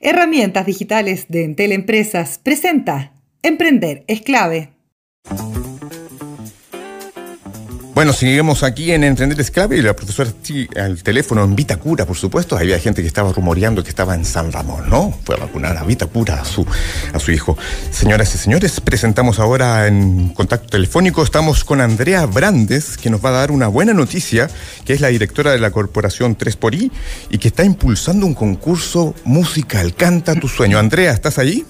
Herramientas digitales de Entel Empresas presenta Emprender es clave. Bueno, seguimos aquí en Entender es clave y la profesora al teléfono en Vitacura, por supuesto. Había gente que estaba rumoreando que estaba en San Ramón, ¿no? Fue a vacunar a Vitacura a su, a su hijo. Señoras y señores, presentamos ahora en contacto telefónico. Estamos con Andrea Brandes, que nos va a dar una buena noticia, que es la directora de la corporación 3 por I y que está impulsando un concurso musical. Canta tu sueño. Andrea, ¿estás ahí?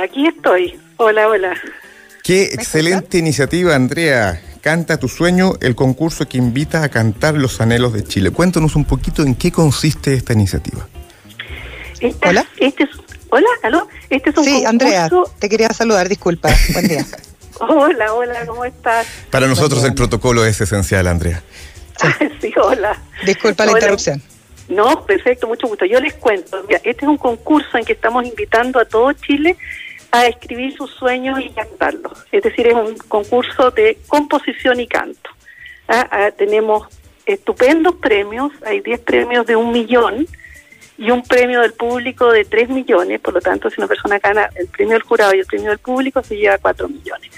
Aquí estoy. Hola, hola. Qué excelente iniciativa, Andrea. Canta tu sueño, el concurso que invita a cantar los anhelos de Chile. Cuéntanos un poquito en qué consiste esta iniciativa. hola. Este es, hola, aló. Este es un sí, Andrea, te quería saludar, disculpa. Buen día. hola, hola, ¿cómo estás? Para nosotros el protocolo es esencial, Andrea. Sí, hola. Disculpa la interrupción. No, perfecto, mucho gusto. Yo les cuento, este es un concurso en que estamos invitando a todo Chile a escribir sus sueños y cantarlos. Es decir, es un concurso de composición y canto. Ah, ah, tenemos estupendos premios, hay 10 premios de un millón y un premio del público de 3 millones, por lo tanto, si una persona gana el premio del jurado y el premio del público, se lleva 4 millones.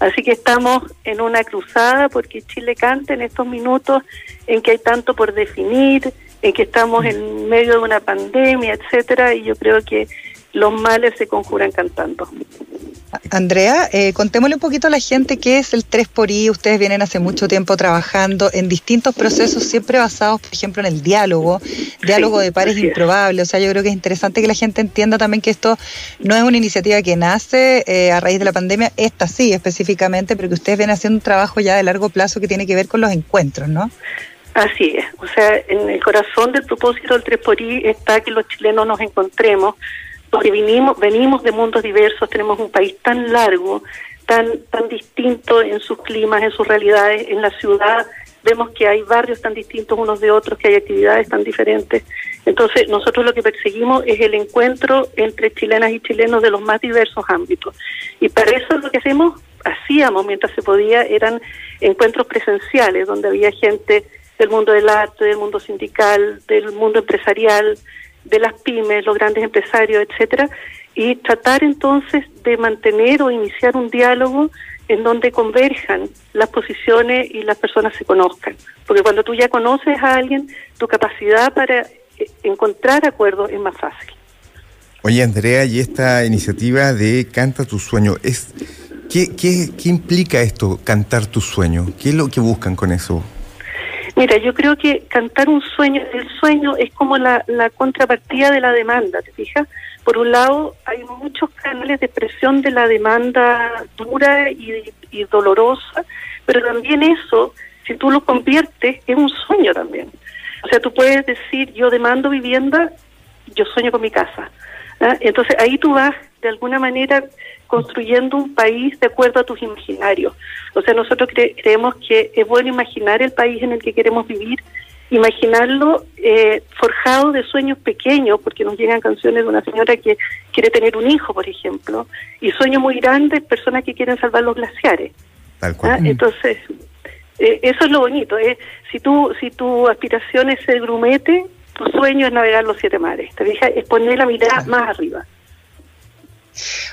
Así que estamos en una cruzada porque Chile canta en estos minutos en que hay tanto por definir, en que estamos en medio de una pandemia, etcétera, y yo creo que los males se conjuran cantando. Andrea, eh, contémosle un poquito a la gente qué es el 3 por I. Ustedes vienen hace mucho tiempo trabajando en distintos procesos, siempre basados, por ejemplo, en el diálogo, diálogo de pares improbables. O sea, yo creo que es interesante que la gente entienda también que esto no es una iniciativa que nace eh, a raíz de la pandemia, esta sí específicamente, pero que ustedes vienen haciendo un trabajo ya de largo plazo que tiene que ver con los encuentros, ¿no? Así es, o sea, en el corazón del propósito del 3 por I está que los chilenos nos encontremos porque venimos, venimos de mundos diversos, tenemos un país tan largo, tan, tan distinto en sus climas, en sus realidades, en la ciudad vemos que hay barrios tan distintos unos de otros, que hay actividades tan diferentes. Entonces, nosotros lo que perseguimos es el encuentro entre chilenas y chilenos de los más diversos ámbitos. Y para eso lo que hacemos, hacíamos mientras se podía, eran encuentros presenciales, donde había gente del mundo del arte, del mundo sindical, del mundo empresarial, de las pymes, los grandes empresarios, etcétera, y tratar entonces de mantener o iniciar un diálogo en donde converjan las posiciones y las personas se conozcan. Porque cuando tú ya conoces a alguien, tu capacidad para eh, encontrar acuerdos es más fácil. Oye, Andrea, y esta iniciativa de Canta tu sueño, es ¿qué, qué, qué implica esto, cantar tu sueño? ¿Qué es lo que buscan con eso? Mira, yo creo que cantar un sueño, el sueño es como la, contrapartida de la demanda, ¿te fijas? Por un lado, hay muchos canales de expresión de la demanda dura y, y dolorosa, pero también eso, si tú lo conviertes, es un sueño también. O sea, tú puedes decir, yo demando vivienda, yo sueño con mi casa. ¿ah? Entonces ahí tú vas de alguna manera construyendo un país de acuerdo a tus imaginarios. O sea, nosotros creemos que es bueno imaginar el país en el que queremos vivir, imaginarlo eh, forjado de sueños pequeños, porque nos llegan canciones de una señora que quiere tener un hijo, por ejemplo, y sueños muy grandes, personas que quieren salvar los glaciares. ¿Ah? Entonces, eh, eso es lo bonito. ¿eh? Si, tú, si tu aspiración es ser grumete, tu sueño es navegar los siete mares. Te fijas, es poner la mirada más arriba.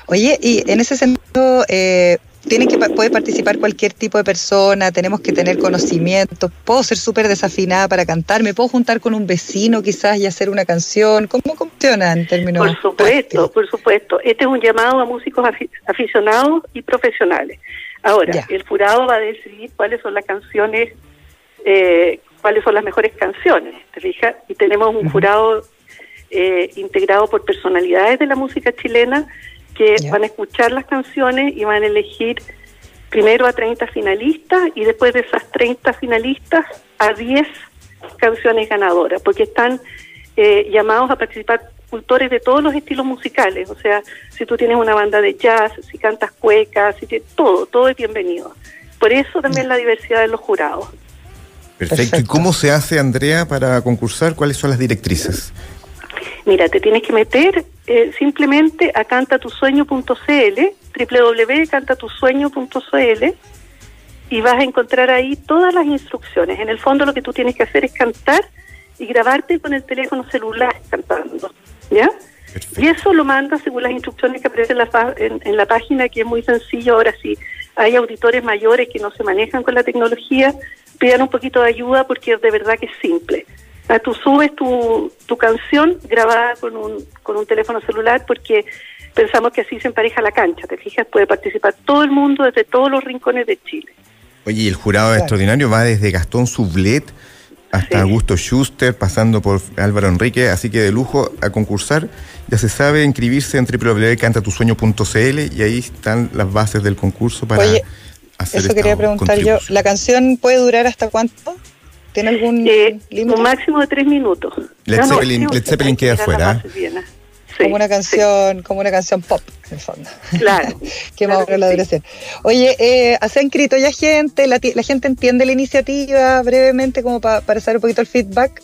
Oye, y en ese sentido, eh, tienen que puede participar cualquier tipo de persona, tenemos que tener conocimiento, puedo ser súper desafinada para cantar, me puedo juntar con un vecino quizás y hacer una canción, ¿cómo funciona en términos Por supuesto, por supuesto. Este es un llamado a músicos aficionados y profesionales. Ahora, el jurado va a decidir cuáles son las canciones, eh, cuáles son las mejores canciones, ¿te fijas? Y tenemos un jurado eh, integrado por personalidades de la música chilena que van a escuchar las canciones y van a elegir primero a 30 finalistas y después de esas 30 finalistas a 10 canciones ganadoras, porque están eh, llamados a participar cultores de todos los estilos musicales, o sea, si tú tienes una banda de jazz, si cantas cuecas, si todo, todo es bienvenido. Por eso también la diversidad de los jurados. Perfecto. ¿Y cómo se hace, Andrea, para concursar? ¿Cuáles son las directrices? Mira, te tienes que meter eh, simplemente a cantatusueño.cl, www.cantatusueño.cl, y vas a encontrar ahí todas las instrucciones. En el fondo lo que tú tienes que hacer es cantar y grabarte con el teléfono celular cantando, ¿ya? Y eso lo manda según las instrucciones que aparecen en la, en, la página, que es muy sencillo. Ahora sí, hay auditores mayores que no se manejan con la tecnología, pidan un poquito de ayuda porque de verdad que es simple. Tú subes tu, tu canción grabada con un, con un teléfono celular porque pensamos que así se empareja la cancha, ¿te fijas? Puede participar todo el mundo desde todos los rincones de Chile. Oye, y el jurado extraordinario va desde Gastón Sublet hasta Augusto Schuster, pasando por Álvaro Enrique, así que de lujo a concursar. Ya se sabe inscribirse en www.cantatusueño.cl y ahí están las bases del concurso para Oye, Eso quería preguntar yo. ¿La canción puede durar hasta cuánto? ¿Tiene algún eh, límite? Un máximo de tres minutos. Led Zeppelin, queda fuera como una canción, como una canción pop, en el fondo. Claro. que más o la duración. Oye, eh, ¿se ha inscrito ya gente? La, gente entiende la iniciativa brevemente, como para saber un poquito el feedback?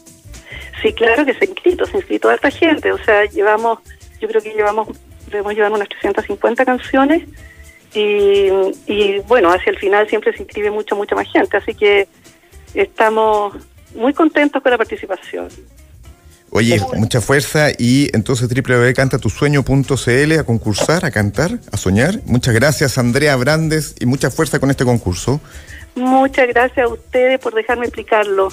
Sí, claro que se ha inscrito, se ha inscrito harta gente. O sea, llevamos, yo creo que llevamos, debemos llevar unas 350 canciones. Y, y bueno, hacia el final siempre se inscribe mucha, mucha más gente. Así que estamos muy contentos con la participación. Oye, mucha fuerza y entonces www.cantatusueño.cl a concursar, a cantar, a soñar. Muchas gracias Andrea Brandes y mucha fuerza con este concurso. Muchas gracias a ustedes por dejarme explicarlo.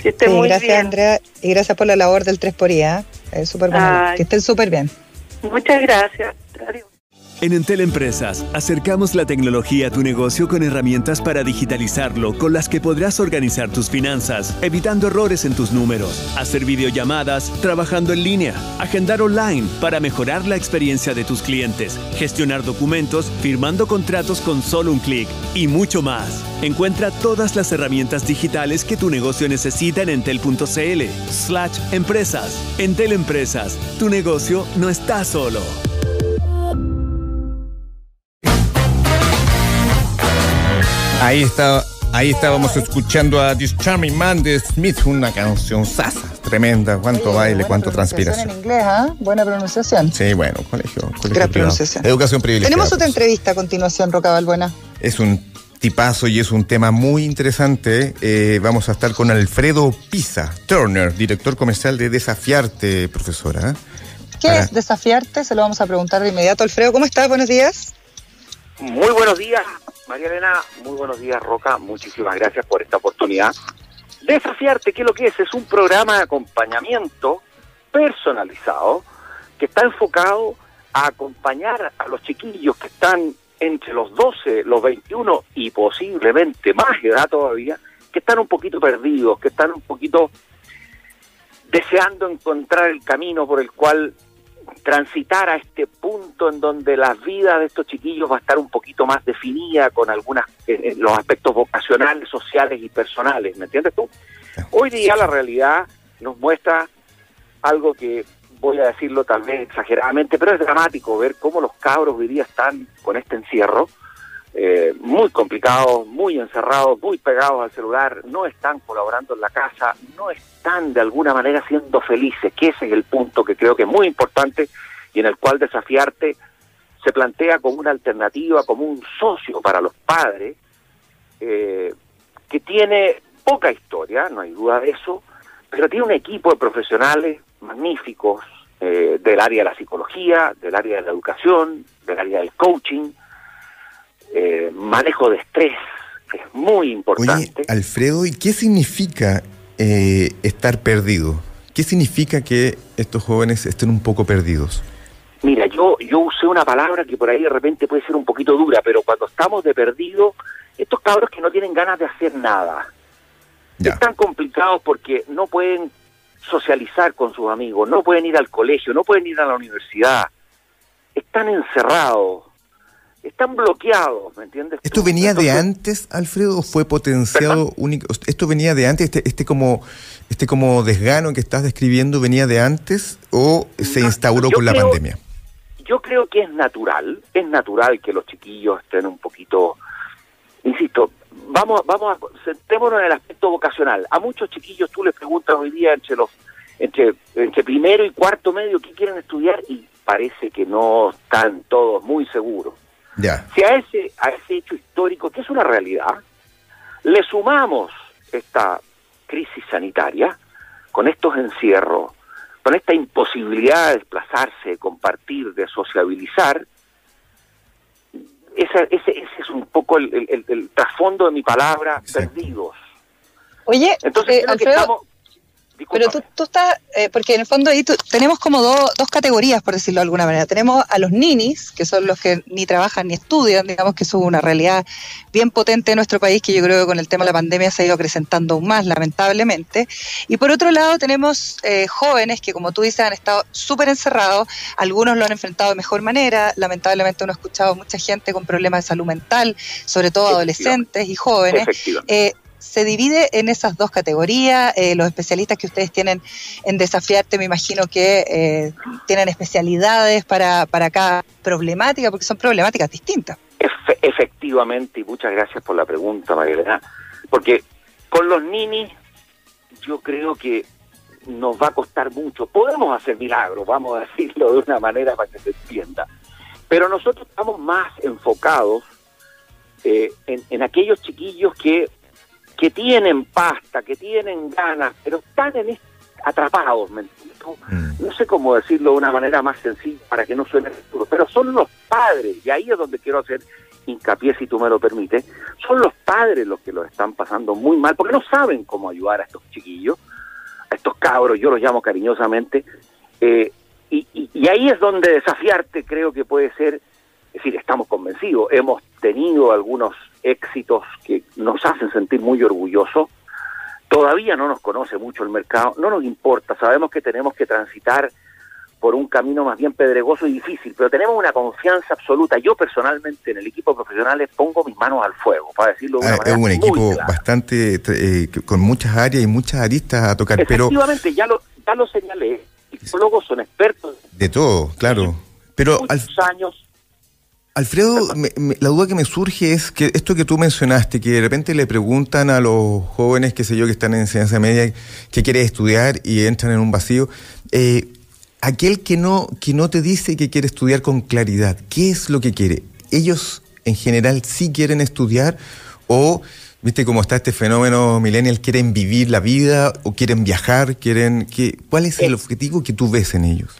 Que estén muy gracias Andrea y gracias por la labor del 3 por IA. Es súper bueno. Que estén súper bien. Muchas gracias. En Entel Empresas, acercamos la tecnología a tu negocio con herramientas para digitalizarlo, con las que podrás organizar tus finanzas, evitando errores en tus números, hacer videollamadas, trabajando en línea, agendar online para mejorar la experiencia de tus clientes, gestionar documentos, firmando contratos con solo un clic y mucho más. Encuentra todas las herramientas digitales que tu negocio necesita en entel.cl slash empresas. Entel Empresas, tu negocio no está solo. Ahí está, ahí estábamos escuchando a This Charming Man de Smith, una canción sasa, tremenda, cuánto baile, cuánto transpiración. En inglés, ¿ah? Buena pronunciación. Sí, bueno, colegio, colegio Gran pronunciación. Educación privilegiada. Tenemos otra entrevista a continuación, Roca Balbuena. Es un tipazo y es un tema muy interesante. Eh, vamos a estar con Alfredo Pisa Turner, director comercial de Desafiarte, profesora. ¿Qué es Desafiarte? Se lo vamos a preguntar de inmediato. Alfredo, ¿cómo estás? Buenos días. Muy buenos días, María Elena. Muy buenos días, Roca. Muchísimas gracias por esta oportunidad. Desafiarte, ¿qué es lo que es? Es un programa de acompañamiento personalizado que está enfocado a acompañar a los chiquillos que están entre los 12, los 21 y posiblemente más edad todavía, que están un poquito perdidos, que están un poquito deseando encontrar el camino por el cual transitar a este punto en donde la vida de estos chiquillos va a estar un poquito más definida con algunos los aspectos vocacionales, sociales y personales, ¿me entiendes tú? Hoy día la realidad nos muestra algo que voy a decirlo tal vez exageradamente, pero es dramático ver cómo los cabros hoy día están con este encierro, eh, muy complicados, muy encerrados, muy pegados al celular, no están colaborando en la casa, no están de alguna manera siendo felices, que ese es el punto que creo que es muy importante y en el cual desafiarte se plantea como una alternativa, como un socio para los padres, eh, que tiene poca historia, no hay duda de eso, pero tiene un equipo de profesionales magníficos eh, del área de la psicología, del área de la educación, del área del coaching, eh, manejo de estrés, es muy importante. Oye, Alfredo, ¿y qué significa eh, estar perdido? ¿Qué significa que estos jóvenes estén un poco perdidos? Mira, yo, yo usé una palabra que por ahí de repente puede ser un poquito dura, pero cuando estamos de perdido, estos cabros que no tienen ganas de hacer nada, están complicados porque no pueden socializar con sus amigos, no pueden ir al colegio, no pueden ir a la universidad, están encerrados, están bloqueados, ¿me entiendes? ¿Esto venía de antes, Alfredo, o fue potenciado único? ¿Esto venía de antes, este, este como este como desgano que estás describiendo venía de antes o se instauró con la pandemia? Yo creo que es natural, es natural que los chiquillos estén un poquito, insisto, vamos, vamos a centrémonos en el aspecto vocacional. A muchos chiquillos tú les preguntas hoy día entre los entre, entre primero y cuarto medio qué quieren estudiar y parece que no están todos muy seguros. Si a ese, a ese hecho histórico, que es una realidad, le sumamos esta crisis sanitaria, con estos encierros, con esta imposibilidad de desplazarse, de compartir, de sociabilizar, ese, ese, ese es un poco el, el- el trasfondo de mi palabra, Exacto. perdidos. Oye, Entonces, eh, creo que Alfredo, Pero tú, tú estás, eh, porque en el fondo ahí tú- tenemos como dos dos categorías, por decirlo de alguna manera. Tenemos a los ninis, que son los que ni trabajan ni estudian, digamos que eso es una realidad bien potente en nuestro país, que yo creo que con el tema de la pandemia se ha ido acrecentando aún más, lamentablemente. Y por otro lado tenemos eh, jóvenes que, como tú dices, han estado súper encerrados, algunos lo han enfrentado de mejor manera, lamentablemente uno ha escuchado mucha gente con problemas de salud mental, sobre todo adolescentes y jóvenes. Eh, se divide en esas dos categorías. Eh, los especialistas que ustedes tienen en Desafiarte, me imagino que eh, tienen especialidades para, para cada problemática, porque son problemáticas distintas. Efe- efectivamente, y muchas gracias por la pregunta, María Elena, porque con los ninis yo creo que nos va a costar mucho. Podemos hacer milagros, vamos a decirlo de una manera para que se entienda, pero nosotros estamos más enfocados eh, en, en aquellos chiquillos que, que tienen pasta, que tienen ganas, pero están en atrapados, ¿me entiendes? Mm. no sé cómo decirlo de una manera más sencilla para que no suene duro, pero son los padres, y ahí es donde quiero hacer hincapié, si tú me lo permites, son los padres los que lo están pasando muy mal, porque no saben cómo ayudar a estos chiquillos, a estos cabros, yo los llamo cariñosamente, eh, y, y- y ahí es donde desafiarte creo que puede ser, es decir, estamos convencidos, hemos tenido algunos éxitos que nos hacen sentir muy orgullosos, todavía no nos conoce mucho el mercado, no nos importa, sabemos que tenemos que transitar por un camino más bien pedregoso y difícil, pero tenemos una confianza absoluta. Yo personalmente en el equipo profesional pongo mis manos al fuego, para decirlo de una Ah, manera es un muy equipo clara. bastante eh, con muchas áreas y muchas aristas a tocar, pero Efectivamente, ya lo, ya lo señalé, psicólogos son expertos de todo, claro. Pero de al, muchos años. Alfredo, me- me- la duda que me surge es que esto que tú mencionaste, que de repente le preguntan a los jóvenes, qué sé yo, que están en enseñanza media, qué quiere estudiar y entran en un vacío, eh, aquel que no, que no te dice que quiere estudiar con claridad, ¿qué es lo que quiere? ¿Ellos en general sí quieren estudiar o, viste cómo está este fenómeno millennial, quieren vivir la vida o quieren viajar? quieren que, ¿Cuál es el Eh. objetivo que tú ves en ellos?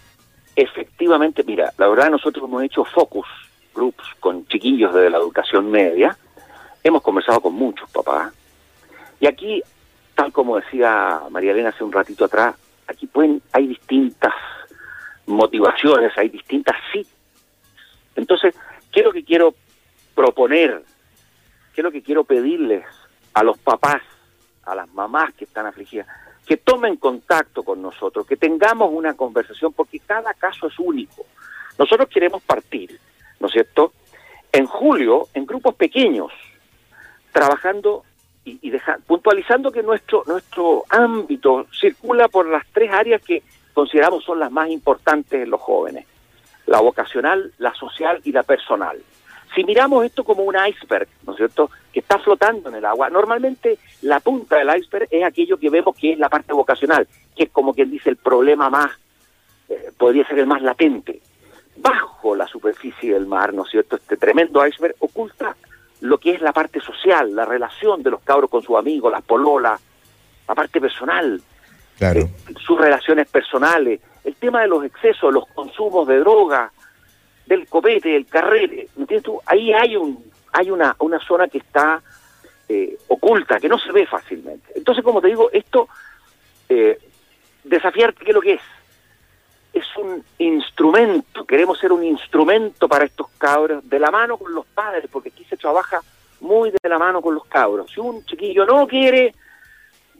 Efectivamente, mira, la verdad nosotros hemos hecho focus groups con chiquillos de la educación media, hemos conversado con muchos papás, y aquí, tal como decía María Elena hace un ratito atrás, aquí pueden, hay distintas motivaciones, hay distintas sí. Entonces, ¿qué es lo que quiero proponer? ¿Qué es lo que quiero pedirles a los papás, a las mamás que están afligidas? Que tomen contacto con nosotros, que tengamos una conversación, porque cada caso es único. Nosotros queremos partir, ¿no es cierto? En julio, en grupos pequeños, trabajando y, deja- puntualizando que nuestro, nuestro ámbito circula por las tres áreas que consideramos son las más importantes en los jóvenes, la vocacional, la social y la personal. Si miramos esto como un iceberg, ¿no es cierto?, que está flotando en el agua, normalmente la punta del iceberg es aquello que vemos que es la parte vocacional, que es como quien dice el problema más, eh, podría ser el más latente. Bajo la superficie del mar, ¿no es cierto?, este tremendo iceberg oculta lo que es la parte social, la relación de los cabros con sus amigos, las pololas, la parte personal, Claro. eh, sus relaciones personales, el tema de los excesos, los consumos de droga, del copete, del carrete, ¿me entiendes tú? Ahí hay un hay una, una zona que está eh, oculta, que no se ve fácilmente. Entonces, como te digo, esto, eh, desafiarte, ¿qué es lo que es? Instrumento, queremos ser un instrumento para estos cabros, de la mano con los padres, porque aquí se trabaja muy de la mano con los cabros. Si un chiquillo no quiere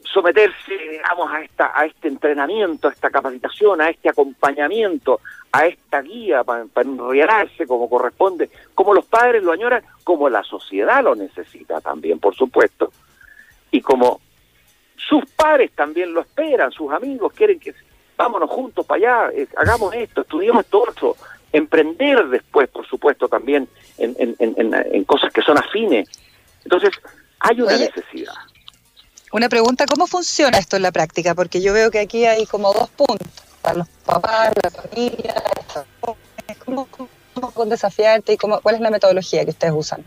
someterse, digamos, a esta, a este entrenamiento, a esta capacitación, a este acompañamiento, a esta guía para, para enriarse como corresponde, como los padres lo añoran, como la sociedad lo necesita también, por supuesto, y como sus padres también lo esperan, sus amigos quieren que vámonos juntos para allá, eh, hagamos esto, estudiemos esto otro, emprender después, por supuesto, también en, en, en, en- en cosas que son afines. Entonces, hay una Oye, necesidad. Una pregunta, ¿cómo funciona esto en la práctica? Porque yo veo que aquí hay como dos puntos, para los papás, la familia, los jóvenes. ¿cómo, cómo, cómo con desafiarte y cómo, cuál es la metodología que ustedes usan?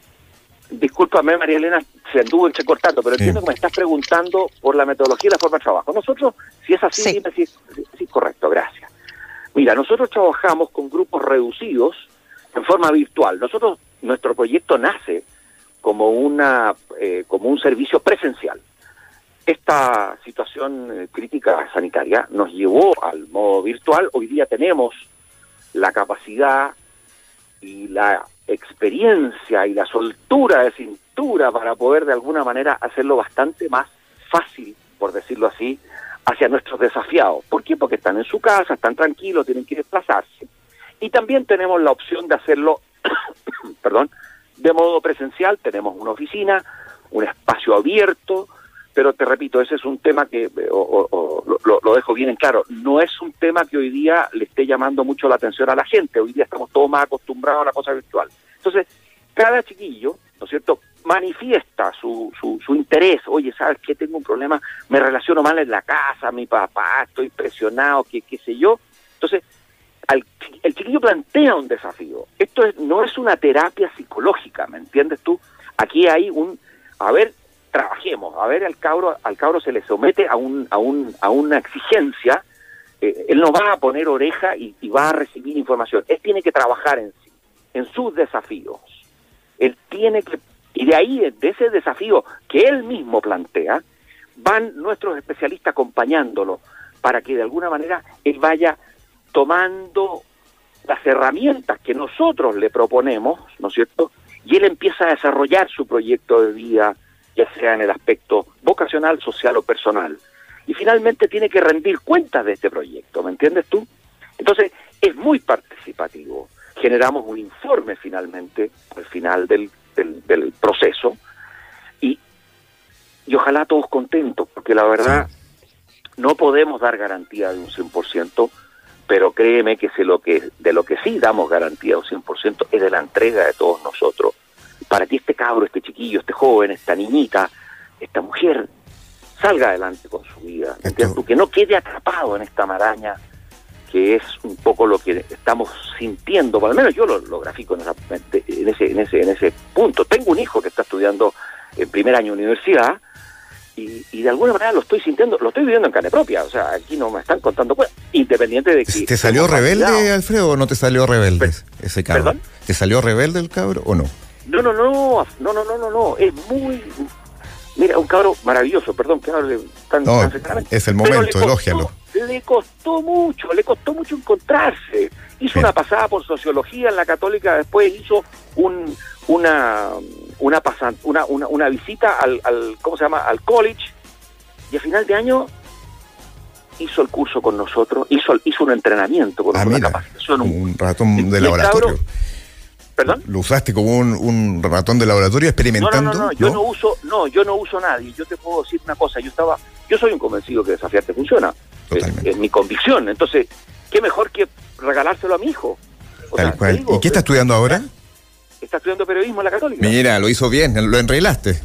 Discúlpame, María Elena, se anduvo entrecortando, pero Sí. entiendo que me estás preguntando por la metodología y la forma de trabajo. Nosotros, si es así, Sí. dime si es, si es correcto, gracias. Mira, nosotros trabajamos con grupos reducidos en forma virtual. Nosotros, nuestro proyecto nace como una eh, como un servicio presencial. Esta situación eh, crítica sanitaria nos llevó al modo virtual. Hoy día tenemos la capacidad y la experiencia y la soltura de cintura para poder de alguna manera hacerlo bastante más fácil, por decirlo así, hacia nuestros desafiados. ¿Por qué? Porque están en su casa, están tranquilos, tienen que desplazarse. Y también tenemos la opción de hacerlo, perdón, de modo presencial. Tenemos una oficina, un espacio abierto, pero te repito, ese es un tema que, eh, o, lo, dejo bien en claro, no es un tema que hoy día le esté llamando mucho la atención a la gente. Hoy día estamos todos más acostumbrados a la cosa virtual. Entonces, cada chiquillo, ¿no es cierto?, manifiesta su, su, su interés. Oye, ¿sabes qué? Tengo un problema, me relaciono mal en la casa, mi papá, estoy presionado, qué, qué sé yo. Entonces, al, el chiquillo plantea un desafío. Esto es, no es una terapia psicológica, ¿me entiendes tú? Aquí hay un, a ver, trabajemos, a ver, al cabro, al cabro se le somete a, un, a, un, a una exigencia, eh, él no va a poner oreja y, y va a recibir información, él tiene que trabajar en sí, en sus desafíos. Él tiene que y de ahí, de ese desafío que él mismo plantea, van nuestros especialistas acompañándolo para que de alguna manera él vaya tomando las herramientas que nosotros le proponemos, ¿no es cierto? Y él empieza a desarrollar su proyecto de vida, ya sea en el aspecto vocacional, social o personal. Y finalmente tiene que rendir cuentas de este proyecto, ¿me entiendes tú? Entonces, es muy participativo. Generamos un informe finalmente, al final del del, proceso y, y ojalá todos contentos, porque la verdad no podemos dar garantía de un 100%, pero créeme que, se lo que de lo que sí damos garantía de un 100% es de la entrega de todos nosotros. Para que este cabro, este chiquillo, este joven, esta niñita, esta mujer salga adelante con su vida, que no quede atrapado en esta maraña que es un poco lo que estamos sintiendo, por lo menos yo lo, lo grafico en, ese, en, ese, en ese punto. Tengo un hijo que está estudiando en primer año de universidad y, y, de alguna manera lo estoy sintiendo, lo estoy viviendo en carne propia, o sea, aquí no me están contando pues, independiente de que... ¿Te salió rebelde, Alfredo, o no te salió rebelde ese cabro? ¿Te salió rebelde el cabro o no? No, no, no, no, no, no, no, no, es muy... Mira, un cabro maravilloso, perdón que hable tan, no, Es el momento, elógialo le costó mucho, le costó mucho encontrarse. Hizo una pasada por sociología en la católica, después hizo un, una, una, una, una, una, visita al, al, ¿cómo se llama?, al college, y a final de año hizo el curso con nosotros, hizo, hizo un entrenamiento con ah, una capacitación. Un, ratón de laboratorio. ¿Perdón? ¿Lo usaste como un, un, ratón de laboratorio experimentando? No, no, no, yo no uso, no, yo no uso nadie. Yo te puedo decir una cosa, yo estaba, yo soy un convencido que desafiarte funciona. Es, mi convicción. Entonces, ¿qué mejor que regalárselo a mi hijo? Tal cual. ¿Y qué está estudiando ahora? Está estudiando periodismo en la Católica. Mira, lo hizo bien, lo enreglaste.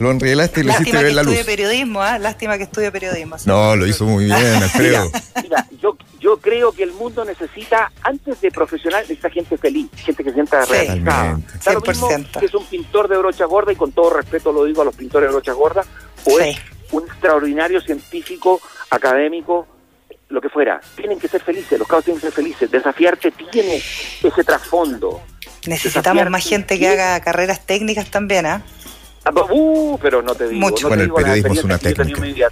Lo enreglaste y lo hiciste ver la luz. periodismo, ¿eh? Lástima que estudie periodismo. No, lo hizo muy bien, Alfredo. mira, yo, yo creo que el mundo necesita, antes de profesional, necesita gente feliz, gente que se sienta sí. realizada. Claro mismo que es un pintor de brocha gorda, y con todo respeto lo digo a los pintores de brocha gorda, o es un extraordinario científico académico, lo que fuera. Tienen que ser felices, los cabos tienen que ser felices. Desafiarte tiene ese trasfondo. Necesitamos más gente que haga carreras técnicas también, ¿ah? Uh, pero no te digo. Mucho. No bueno, el periodismo es una técnica.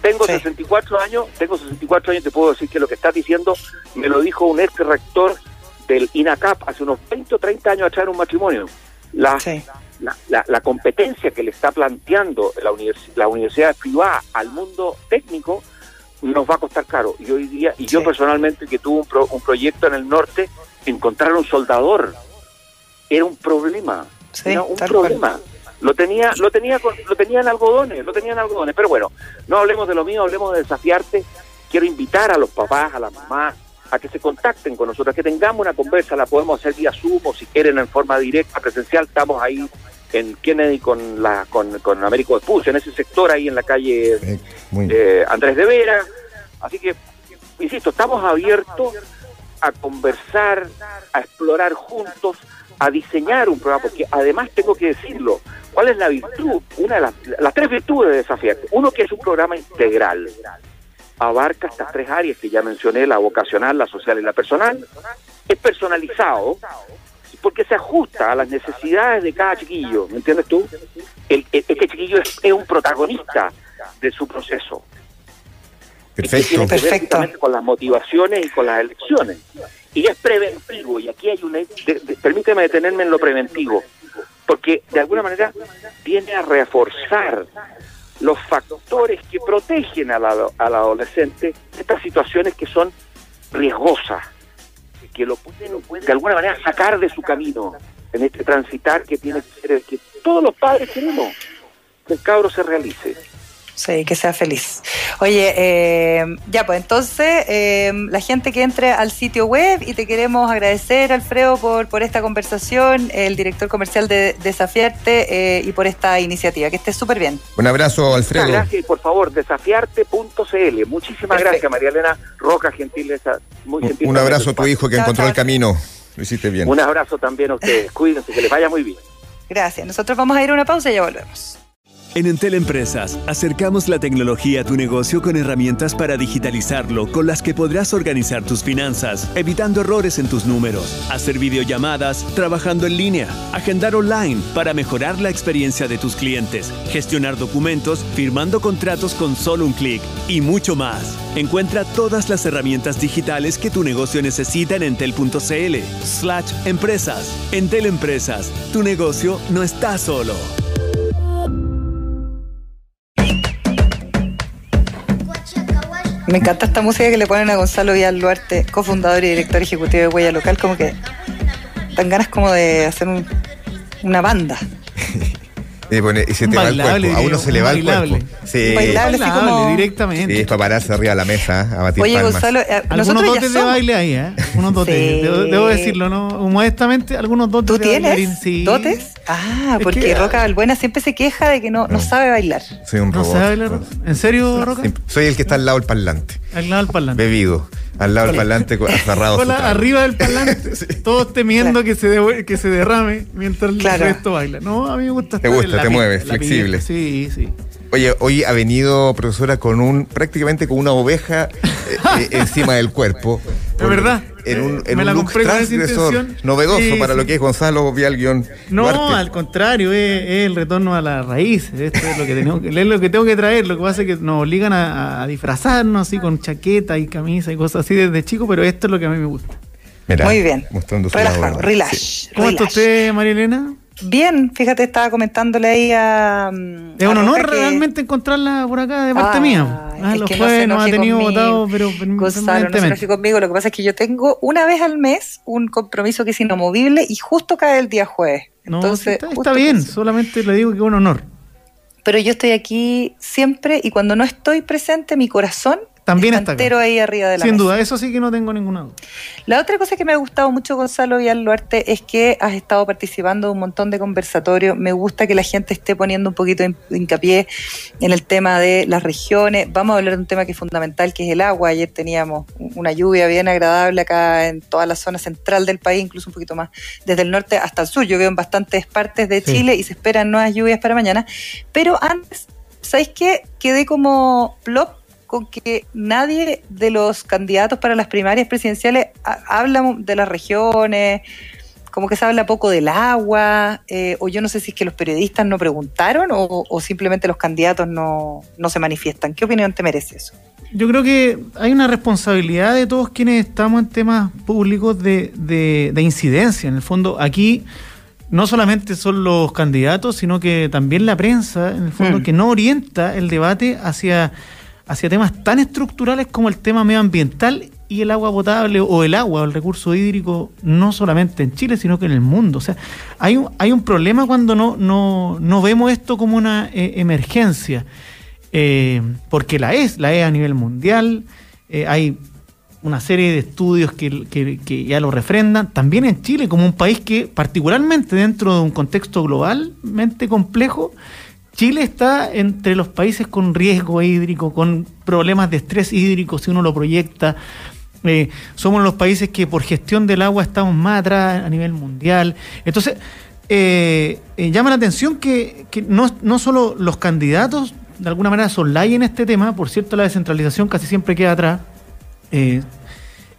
Tengo 64 años, tengo 64 años, te puedo decir que lo que estás diciendo me lo dijo un ex rector del INACAP hace unos 20 o 30 años atrás en un matrimonio. La, la, la, competencia que le está planteando la, la universidad privada al mundo técnico nos va a costar caro. Y hoy día, y yo personalmente que tuve un, un, proyecto en el norte, encontrar un soldador era un problema. era un problema. Lo tenía, lo tenía, lo tenía en algodones, lo tenía en algodones. Pero bueno, no hablemos de lo mío, hablemos de desafiarte. Quiero invitar a los papás, a las mamás, a que se contacten con nosotros, que tengamos una conversa, la podemos hacer vía Zoom o si quieren en forma directa, presencial, estamos ahí en Kennedy con la con, con Américo Vespucio, en ese sector ahí en la calle eh, Andrés de Vera. Así que, insisto, estamos abiertos a conversar, a explorar juntos, a diseñar un programa, porque además tengo que decirlo, ¿cuál es la virtud? Una de las, las tres virtudes de Desafiarte. Uno que es un programa integral, abarca estas tres áreas que ya mencioné, la vocacional, la social y la personal. Es personalizado porque se ajusta a las necesidades de cada chiquillo, ¿me entiendes tú? El, este chiquillo es, es, un protagonista de su proceso. Perfecto. Tiene que ver con las motivaciones y con las elecciones. Y es preventivo, y aquí hay una... permíteme detenerme en lo preventivo, porque de alguna manera viene a reforzar los factores que protegen al, al adolescente de estas situaciones que son riesgosas, que lo pueden de alguna manera sacar de su camino en este transitar que tiene que ser que todos los padres queremos, que el cabro se realice. Sí, que sea feliz. Oye, eh, ya pues entonces, eh, la gente que entre al sitio web y te queremos agradecer, Alfredo, por, por esta conversación, el director comercial de Desafiarte eh, y por esta iniciativa. Que estés súper bien. Un abrazo, Alfredo. Muchas gracias y por favor, desafiarte.cl. Muchísimas gracias, María Elena Roca, gentileza. Muy gentil. Un abrazo a tu hijo que encontró el camino. Lo hiciste bien. Un abrazo también a ustedes. Cuídense, que les vaya muy bien. Gracias. Nosotros vamos a ir a una pausa y ya volvemos. En Entel Empresas, acercamos la tecnología a tu negocio con herramientas para digitalizarlo, con las que podrás organizar tus finanzas, evitando errores en tus números, hacer videollamadas, trabajando en línea, agendar online para mejorar la experiencia de tus clientes, gestionar documentos, firmando contratos con solo un clic y mucho más. Encuentra todas las herramientas digitales que tu negocio necesita en entel.cl slash empresas. Entel Empresas, tu negocio no está solo. Me encanta esta música que le ponen a Gonzalo Vidal Duarte, cofundador y director ejecutivo de Huella Local, como que dan ganas como de hacer una banda. Y, pone, y se te va el cuerpo. A uno se le va el cuerpo. Sí. Bailable, así como... directamente. Sí, es para pararse arriba de la mesa a batir Oye, palmas. Gonzalo, eh, algunos dotes de baile ahí, ¿eh? Unos dotes. Sí. Debo, debo, decirlo, ¿no? Modestamente, algunos dotes. ¿Tú tienes sí. dotes? Ah, porque que, Roca Balbuena siempre se queja de que no, no sabe bailar. Soy un robot. ¿No sabe bailar? ¿En serio, Roca? Soy el que está al lado del parlante. Al lado del parlante. Bebido. Al lado del parlante. Hola, arriba del parlante, sí. todos temiendo claro. que, se de, que se derrame mientras claro. el resto baila. No, a mí me gusta Te gusta, te mueves, flexible. Sí, sí. Oye, hoy ha venido, profesora, con un prácticamente con una oveja eh, encima del cuerpo. Es verdad. En un, en me un la look intención. novedoso Sí, para sí. lo que es Gonzalo Vial guion No, Duarte. al contrario, es, es el retorno a la raíz. Esto es lo que, tenemos que, es lo que tengo que traer. Lo que pasa es que nos obligan a, a disfrazarnos así con chaqueta y camisa y cosas así desde chico, pero esto es lo que a mí me gusta. Mira, Muy bien. Mostrando su Relajado, relax. sí. ¿Cómo está usted, María Elena? Bien, fíjate, estaba comentándole ahí a. mm, Es a un honor que- realmente encontrarla por acá de parte mía. Ah, es los que no jueves nos ha tenido conmigo. votado, pero per- Gonzalo, no se conmigo. Lo que pasa es que yo tengo una vez al mes un compromiso que es inamovible y justo cae el día jueves. No, Entonces, está, bien, solamente le digo que es un honor. Pero yo estoy aquí siempre y cuando no estoy presente, mi corazón También está acá. ahí arriba de la Sin mesa. duda, eso sí que no tengo ninguna duda. La otra cosa que me ha gustado mucho, Gonzalo Vial Luarte, es que has estado participando de un montón de conversatorios. Me gusta que la gente esté poniendo un poquito de hincapié en el tema de las regiones. Vamos a hablar de un tema que es fundamental, que es el agua. Ayer teníamos una lluvia bien agradable acá en toda la zona central del país, incluso un poquito más desde el norte hasta el sur. Yo veo en bastantes partes de Sí. Chile y se esperan nuevas lluvias para mañana. Pero antes, ¿sabéis qué? Quedé como plop con que nadie de los candidatos para las primarias presidenciales ha- habla de las regiones, como que se habla poco del agua, eh, o yo no sé si es que los periodistas no preguntaron o, o simplemente los candidatos no, no se manifiestan. ¿Qué opinión te merece eso? Yo creo que hay una responsabilidad de todos quienes estamos en temas públicos de, de- de incidencia. En el fondo, aquí no solamente son los candidatos, sino que también la prensa, en el fondo, Mm. que no orienta el debate hacia, hacia temas tan estructurales como el tema medioambiental y el agua potable o el agua o el recurso hídrico, no solamente en Chile, sino que en el mundo. O sea, hay un, hay un problema cuando no, no, no vemos esto como una eh, emergencia. Eh, porque la es, la es a nivel mundial, eh, hay una serie de estudios que, que- que ya lo refrendan, también en Chile como un país que particularmente dentro de un contexto globalmente complejo, Chile está entre los países con riesgo hídrico, con problemas de estrés hídrico, si uno lo proyecta. Eh, somos los países que por gestión del agua estamos más atrás a nivel mundial. Entonces, eh, eh, llama la atención que, no, solo los candidatos de alguna manera en este tema. Por cierto, la descentralización casi siempre queda atrás.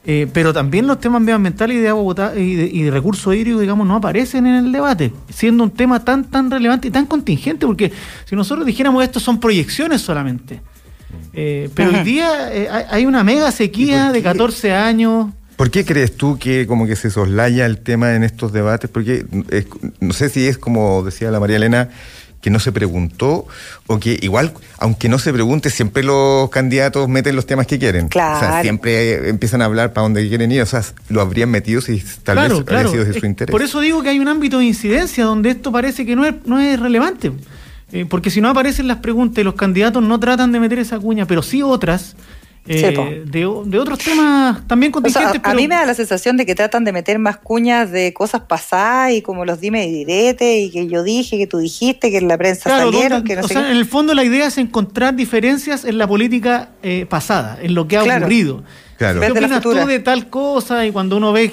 Eh, eh, pero también los temas medioambientales y de agua y de, y de recursos hídricos, digamos, no aparecen en el debate, siendo un tema tan tan relevante y tan contingente, porque si nosotros dijéramos esto son proyecciones solamente. Eh, pero hoy día hay una mega sequía de 14 años. ¿Por qué crees tú que como que se soslaya el tema en estos debates? Porque no sé si es como decía la María Elena, que no se preguntó o que igual, aunque no se pregunte, siempre los candidatos meten los temas que quieren. Claro. O sea, siempre empiezan a hablar para donde quieren ir. O sea, lo habrían metido si tal vez claro. sido de su interés. Por eso digo que hay un ámbito de incidencia donde esto parece que no es, no es relevante. Eh, porque si no aparecen las preguntas y los candidatos no tratan de meter esa cuña, pero sí otras, eh, de, otros temas también contingentes. a, mí me da la sensación de que tratan de meter más cuñas de cosas pasadas y como los dime y direte y que yo dije, que tú dijiste, que en la prensa salieron. que no o sea, en el fondo la idea es encontrar diferencias en la política eh, pasada, en lo que ha ocurrido. Claro. ¿Qué opinas tú de tal cosa? Y cuando uno ve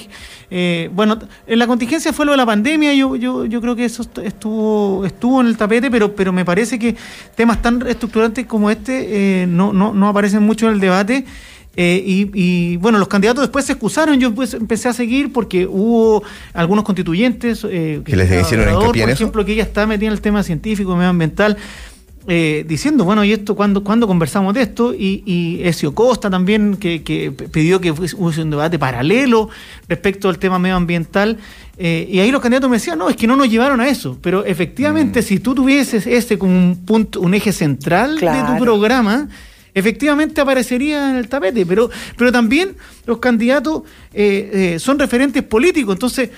eh, bueno, en la contingencia fue lo de la pandemia, yo, yo, yo creo que eso estuvo, estuvo en el tapete, pero, pero me parece que temas tan estructurantes como este eh, no, no, no aparecen mucho en el debate. Eh, y, bueno, los candidatos después se excusaron, yo pues empecé a seguir porque hubo algunos constituyentes que les hicieron Por ejemplo, que ella está metida en el tema científico, medioambiental, eh, diciendo, bueno, ¿y esto cuándo, cuando conversamos de esto? Y, y Ezio Costa también, que, pidió que hubiese un debate paralelo respecto al tema medioambiental. Eh, y ahí los candidatos me decían, no, es que no nos llevaron a eso. Pero efectivamente, mm. si tú tuvieses este como un punto, un eje central de tu programa, efectivamente aparecería en el tapete. Pero, pero también los candidatos eh, son referentes políticos. Entonces,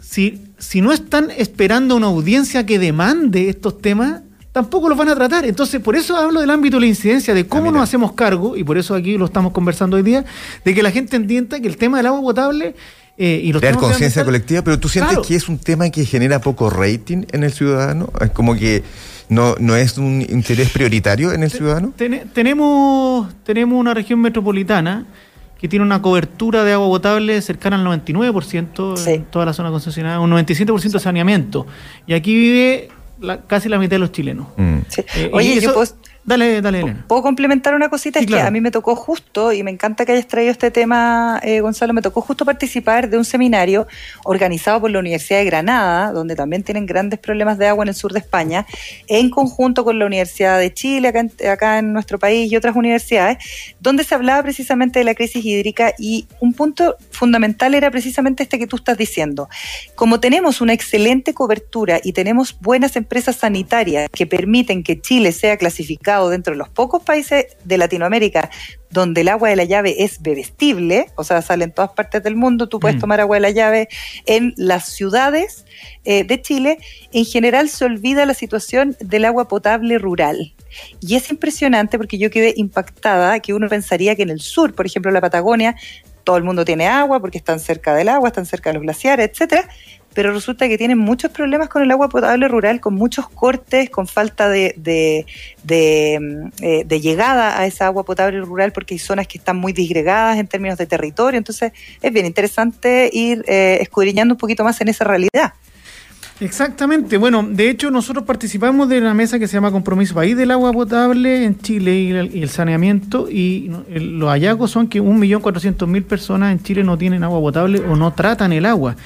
si, si no están esperando una audiencia que demande estos temas, tampoco los van a tratar. Entonces, por eso hablo del ámbito de la incidencia, de cómo ah, nos hacemos cargo, y por eso aquí lo estamos conversando hoy día, de que la gente entienda que el tema del agua potable eh, y los Crear conciencia colectiva, pero tú sientes que es un tema que genera poco rating en el ciudadano, es como que no, no es un interés prioritario en el ciudadano. tenemos, tenemos una región metropolitana que tiene una cobertura de agua potable cercana al 99% en toda la zona concesionada, un 97% de saneamiento. Y aquí vive casi la mitad de los chilenos. Mm. Eh, Oye, yo puedo, Dale, dale, Elena. ¿Puedo complementar una cosita? es que a mí me tocó justo, y me encanta que hayas traído este tema, eh, Gonzalo, me tocó justo participar de un seminario organizado por la Universidad de Granada, donde también tienen grandes problemas de agua en el sur de España, en conjunto con la Universidad de Chile, acá en, acá en nuestro país, y otras universidades, donde se hablaba precisamente de la crisis hídrica y un punto fundamental era precisamente este que tú estás diciendo. Como tenemos una excelente cobertura y tenemos buenas empresas sanitarias que permiten que Chile sea clasificado dentro de los pocos países de Latinoamérica donde el agua de la llave es bebestible, o sea, sale en todas partes del mundo, tú puedes mm. tomar agua de la llave en las ciudades eh, de Chile, en general se olvida la situación del agua potable rural. Y es impresionante porque yo quedé impactada que uno pensaría que en el sur, por ejemplo, la Patagonia, todo el mundo tiene agua porque están cerca del agua, están cerca de los glaciares, etcétera, pero resulta que tienen muchos problemas con el agua potable rural, con muchos cortes, con falta de, de, eh, llegada a esa agua potable rural, porque hay zonas que están muy disgregadas en términos de territorio. Entonces, es bien interesante ir eh, escudriñando un poquito más en esa realidad. Exactamente. Bueno, de hecho nosotros participamos de una mesa que se llama Compromiso País del Agua Potable en Chile y el, saneamiento y los hallazgos son que 1.400.000 personas en Chile no tienen agua potable o no tratan el agua.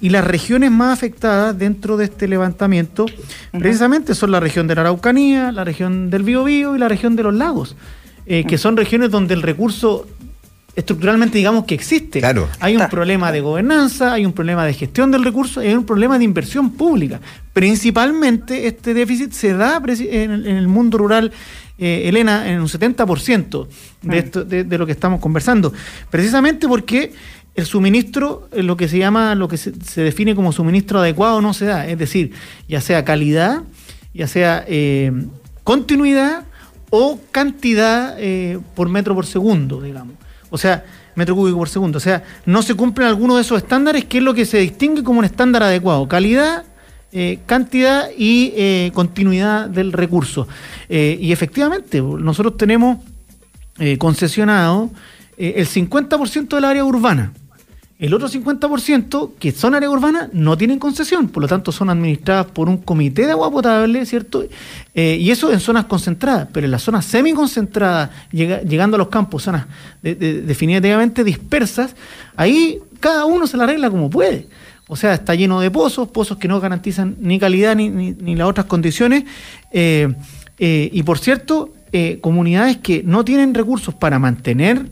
Y las regiones más afectadas dentro de este levantamiento, precisamente son la región de la Araucanía, la región del Biobío y la región de los lagos, eh, que son regiones donde el recurso estructuralmente digamos que existe. Claro. Hay un problema de gobernanza, hay un problema de gestión del recurso y hay un problema de inversión pública. Principalmente este déficit se da en el mundo rural, eh, Elena, en un 70% de, esto, de, de, lo que estamos conversando. Precisamente porque el suministro, eh, lo que se llama, lo que se, define como suministro adecuado no se da, es decir, ya sea calidad, ya sea eh, continuidad o cantidad eh, por metro por segundo, digamos. O sea, metro cúbico por segundo. O sea, no se cumplen algunos de esos estándares, que es lo que se distingue como un estándar adecuado. Calidad, cantidad y continuidad del recurso. y efectivamente, nosotros tenemos concesionado el 50% del área urbana. El otro 50%, que son áreas urbanas, no tienen concesión, por lo tanto son administradas por un comité de agua potable, ¿cierto? Eh, y eso en zonas concentradas, pero en las zonas semiconcentradas, llega, llegando a los campos, zonas definitivamente dispersas, ahí cada uno se la arregla como puede. O sea, está lleno de pozos, pozos que no garantizan ni calidad ni, ni, las otras condiciones. Eh, eh, y por cierto, comunidades que no tienen recursos para mantener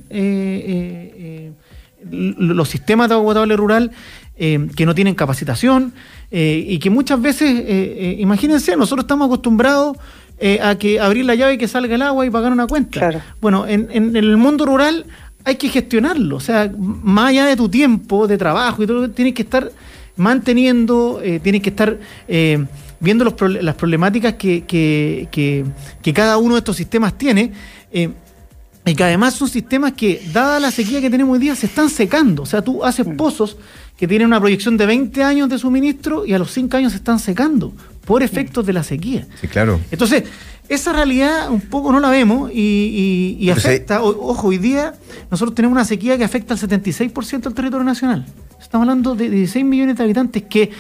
los sistemas de agua potable rural eh, que no tienen capacitación eh, y que muchas veces, eh, imagínense, nosotros estamos acostumbrados a que abrir la llave y que salga el agua y pagar una cuenta. Bueno, en, en, el mundo rural hay que gestionarlo, o sea, más allá de tu tiempo de trabajo y todo, tienes que estar manteniendo, tienes que estar viendo los, las problemáticas que, que, que, que, cada uno de estos sistemas tiene. Y que además son sistemas que, dada la sequía que tenemos hoy día, se están secando. O sea, tú haces mm. pozos que tienen una proyección de 20 años de suministro y a los 5 años se están secando por efectos de la sequía. Sí, claro. Entonces, esa realidad un poco no la vemos y, afecta, ojo, hoy día nosotros tenemos una sequía que afecta al 76% del territorio nacional. Estamos hablando de 16 millones de habitantes que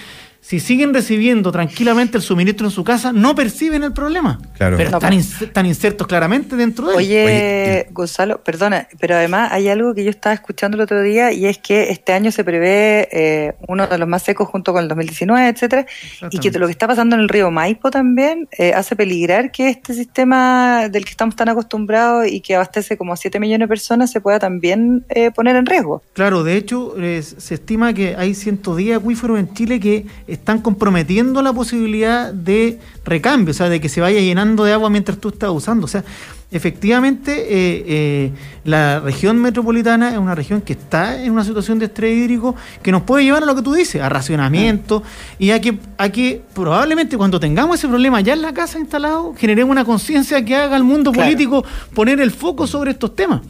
si siguen recibiendo tranquilamente el suministro en su casa, no perciben el problema. Claro. Pero están, insertos claramente dentro de él. Oye, Gonzalo, perdona, pero además hay algo que yo estaba escuchando el otro día y es que este año se prevé eh, uno de los más secos junto con el 2019, etcétera, y que lo que está pasando en el río Maipo también eh, hace peligrar que este sistema del que estamos tan acostumbrados y que abastece como a 7 millones de personas se pueda también eh, poner en riesgo. Claro, de hecho, se estima que hay 110 acuíferos en Chile que están comprometiendo la posibilidad de recambio, o sea, de que se vaya llenando de agua mientras tú estás usando. O sea, efectivamente, eh, eh, la región metropolitana es una región que está en una situación de estrés hídrico que nos puede llevar a lo que tú dices, a racionamiento y a que, a que probablemente cuando tengamos ese problema ya en la casa instalado, generemos una conciencia que haga al mundo político poner el foco sobre estos temas.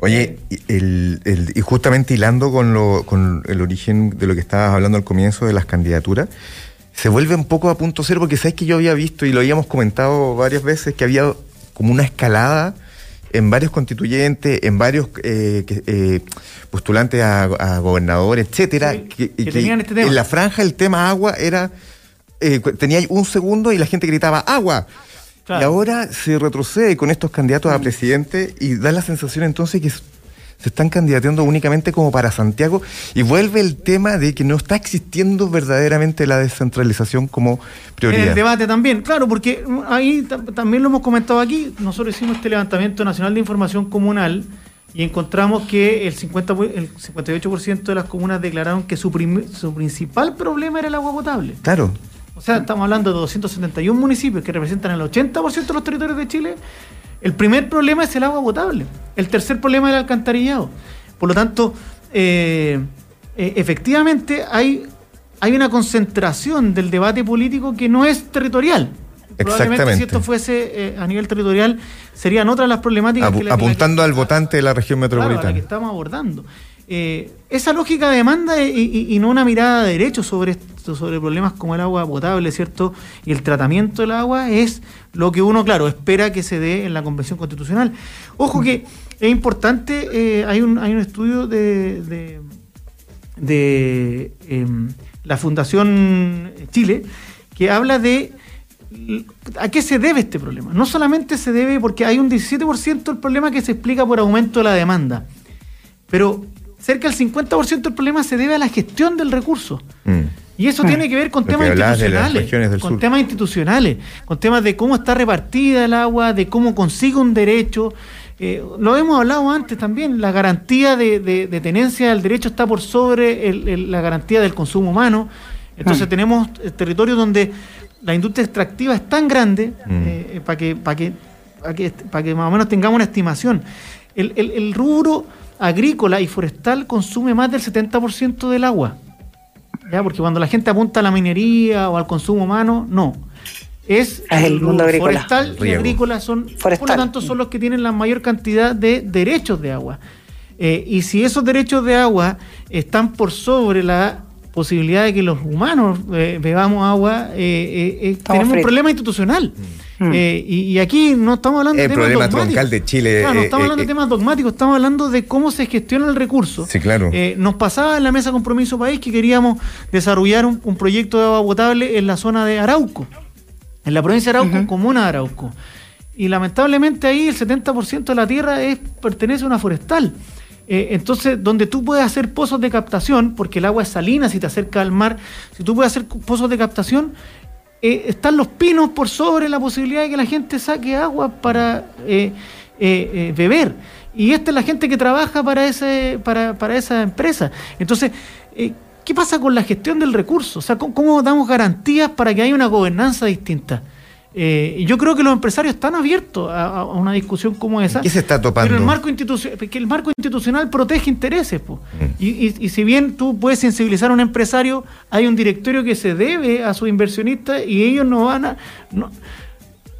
Oye, el, y justamente hilando con, lo, con el origen de lo que estabas hablando al comienzo de las candidaturas, se vuelve un poco a punto cero porque sabes que yo había visto y lo habíamos comentado varias veces que había como una escalada en varios constituyentes, en varios eh, eh, postulantes a, a, gobernador, etcétera, que, tenían este tema. en la franja el tema agua era eh, tenía un segundo y la gente gritaba agua y ahora se retrocede con estos candidatos a mm. presidente y da la sensación entonces que se están candidateando únicamente como para Santiago y vuelve el tema de que no está existiendo verdaderamente la descentralización como prioridad. En el debate también, claro, porque ahí también lo hemos comentado aquí, nosotros hicimos este levantamiento nacional de información comunal y encontramos que el, 50, el 58% de las comunas declararon que su, su principal problema era el agua potable. Claro. O sea, estamos hablando de 271 municipios que representan el 80% de los territorios de Chile. El primer problema es el agua potable. El tercer problema es el alcantarillado. Por lo tanto, eh, eh, efectivamente hay, hay una concentración del debate político que no es territorial. Probablemente si esto fuese eh, a nivel territorial, serían otras las problemáticas. que apuntando al votante de la región metropolitana. que estamos abordando. esa lógica de demanda y, y, no una mirada de derecho sobre, sobre problemas como el agua potable, ¿cierto? Y el tratamiento del agua es lo que uno, claro, espera que se dé en la Convención Constitucional. Ojo que es importante, eh, hay, un, hay un estudio de, de, em, la Fundación Chile que habla de ¿A qué se debe este problema? No solamente se debe porque hay un 17% del problema que se explica por aumento de la demanda, pero cerca del 50% del problema se debe a la gestión del recurso. Mm. Y eso tiene que ver con temas institucionales, con temas institucionales, con temas de cómo está repartida el agua, de cómo consigue un derecho. Eh, lo hemos hablado antes también, la garantía de, tenencia del derecho está por sobre la garantía del consumo humano. Entonces mm. tenemos eh, territorios donde la industria extractiva es tan grande mm. eh, para que, para que, que, que más o menos tengamos una estimación. El, el rubro agrícola y forestal consume más del 70% del agua. ¿Ya? Porque cuando la gente apunta a la minería o al consumo humano, no. Es, el mundo agrícola. forestal y agrícola son, por lo tanto, son los que tienen la mayor cantidad de derechos de agua. Eh, y si esos derechos de agua están por sobre la posibilidad de que los humanos eh, bebamos agua, eh, tenemos un problema institucional. Mm. Mm. Eh, y, aquí no estamos hablando de temas problema troncal de Chile. no estamos hablando de temas dogmáticos, estamos hablando de cómo se gestiona el recurso. Sí, claro. nos pasaba en la mesa Compromiso País que queríamos desarrollar un, proyecto de agua potable en la zona de Arauco, en la provincia de Arauco, comuna de Arauco. Y lamentablemente ahí el 70% de la tierra es, pertenece a una forestal. Eh, entonces, donde tú puedes hacer pozos de captación, porque el agua es salina si te acerca al mar, si tú puedes hacer pozos de captación, eh, están los pinos por sobre la posibilidad de que la gente saque agua para eh, beber. Y esta es la gente que trabaja para, ese, para, para esa empresa. Entonces, ¿qué pasa con la gestión del recurso? O sea, ¿cómo, damos garantías para que haya una gobernanza distinta? Eh, yo creo que los empresarios están abiertos a, una discusión como esa. ¿Qué se está topando? Pero el marco, que el marco institucional protege intereses. Mm. Y, si bien tú puedes sensibilizar a un empresario, hay un directorio que se debe a sus inversionistas y ellos no van a...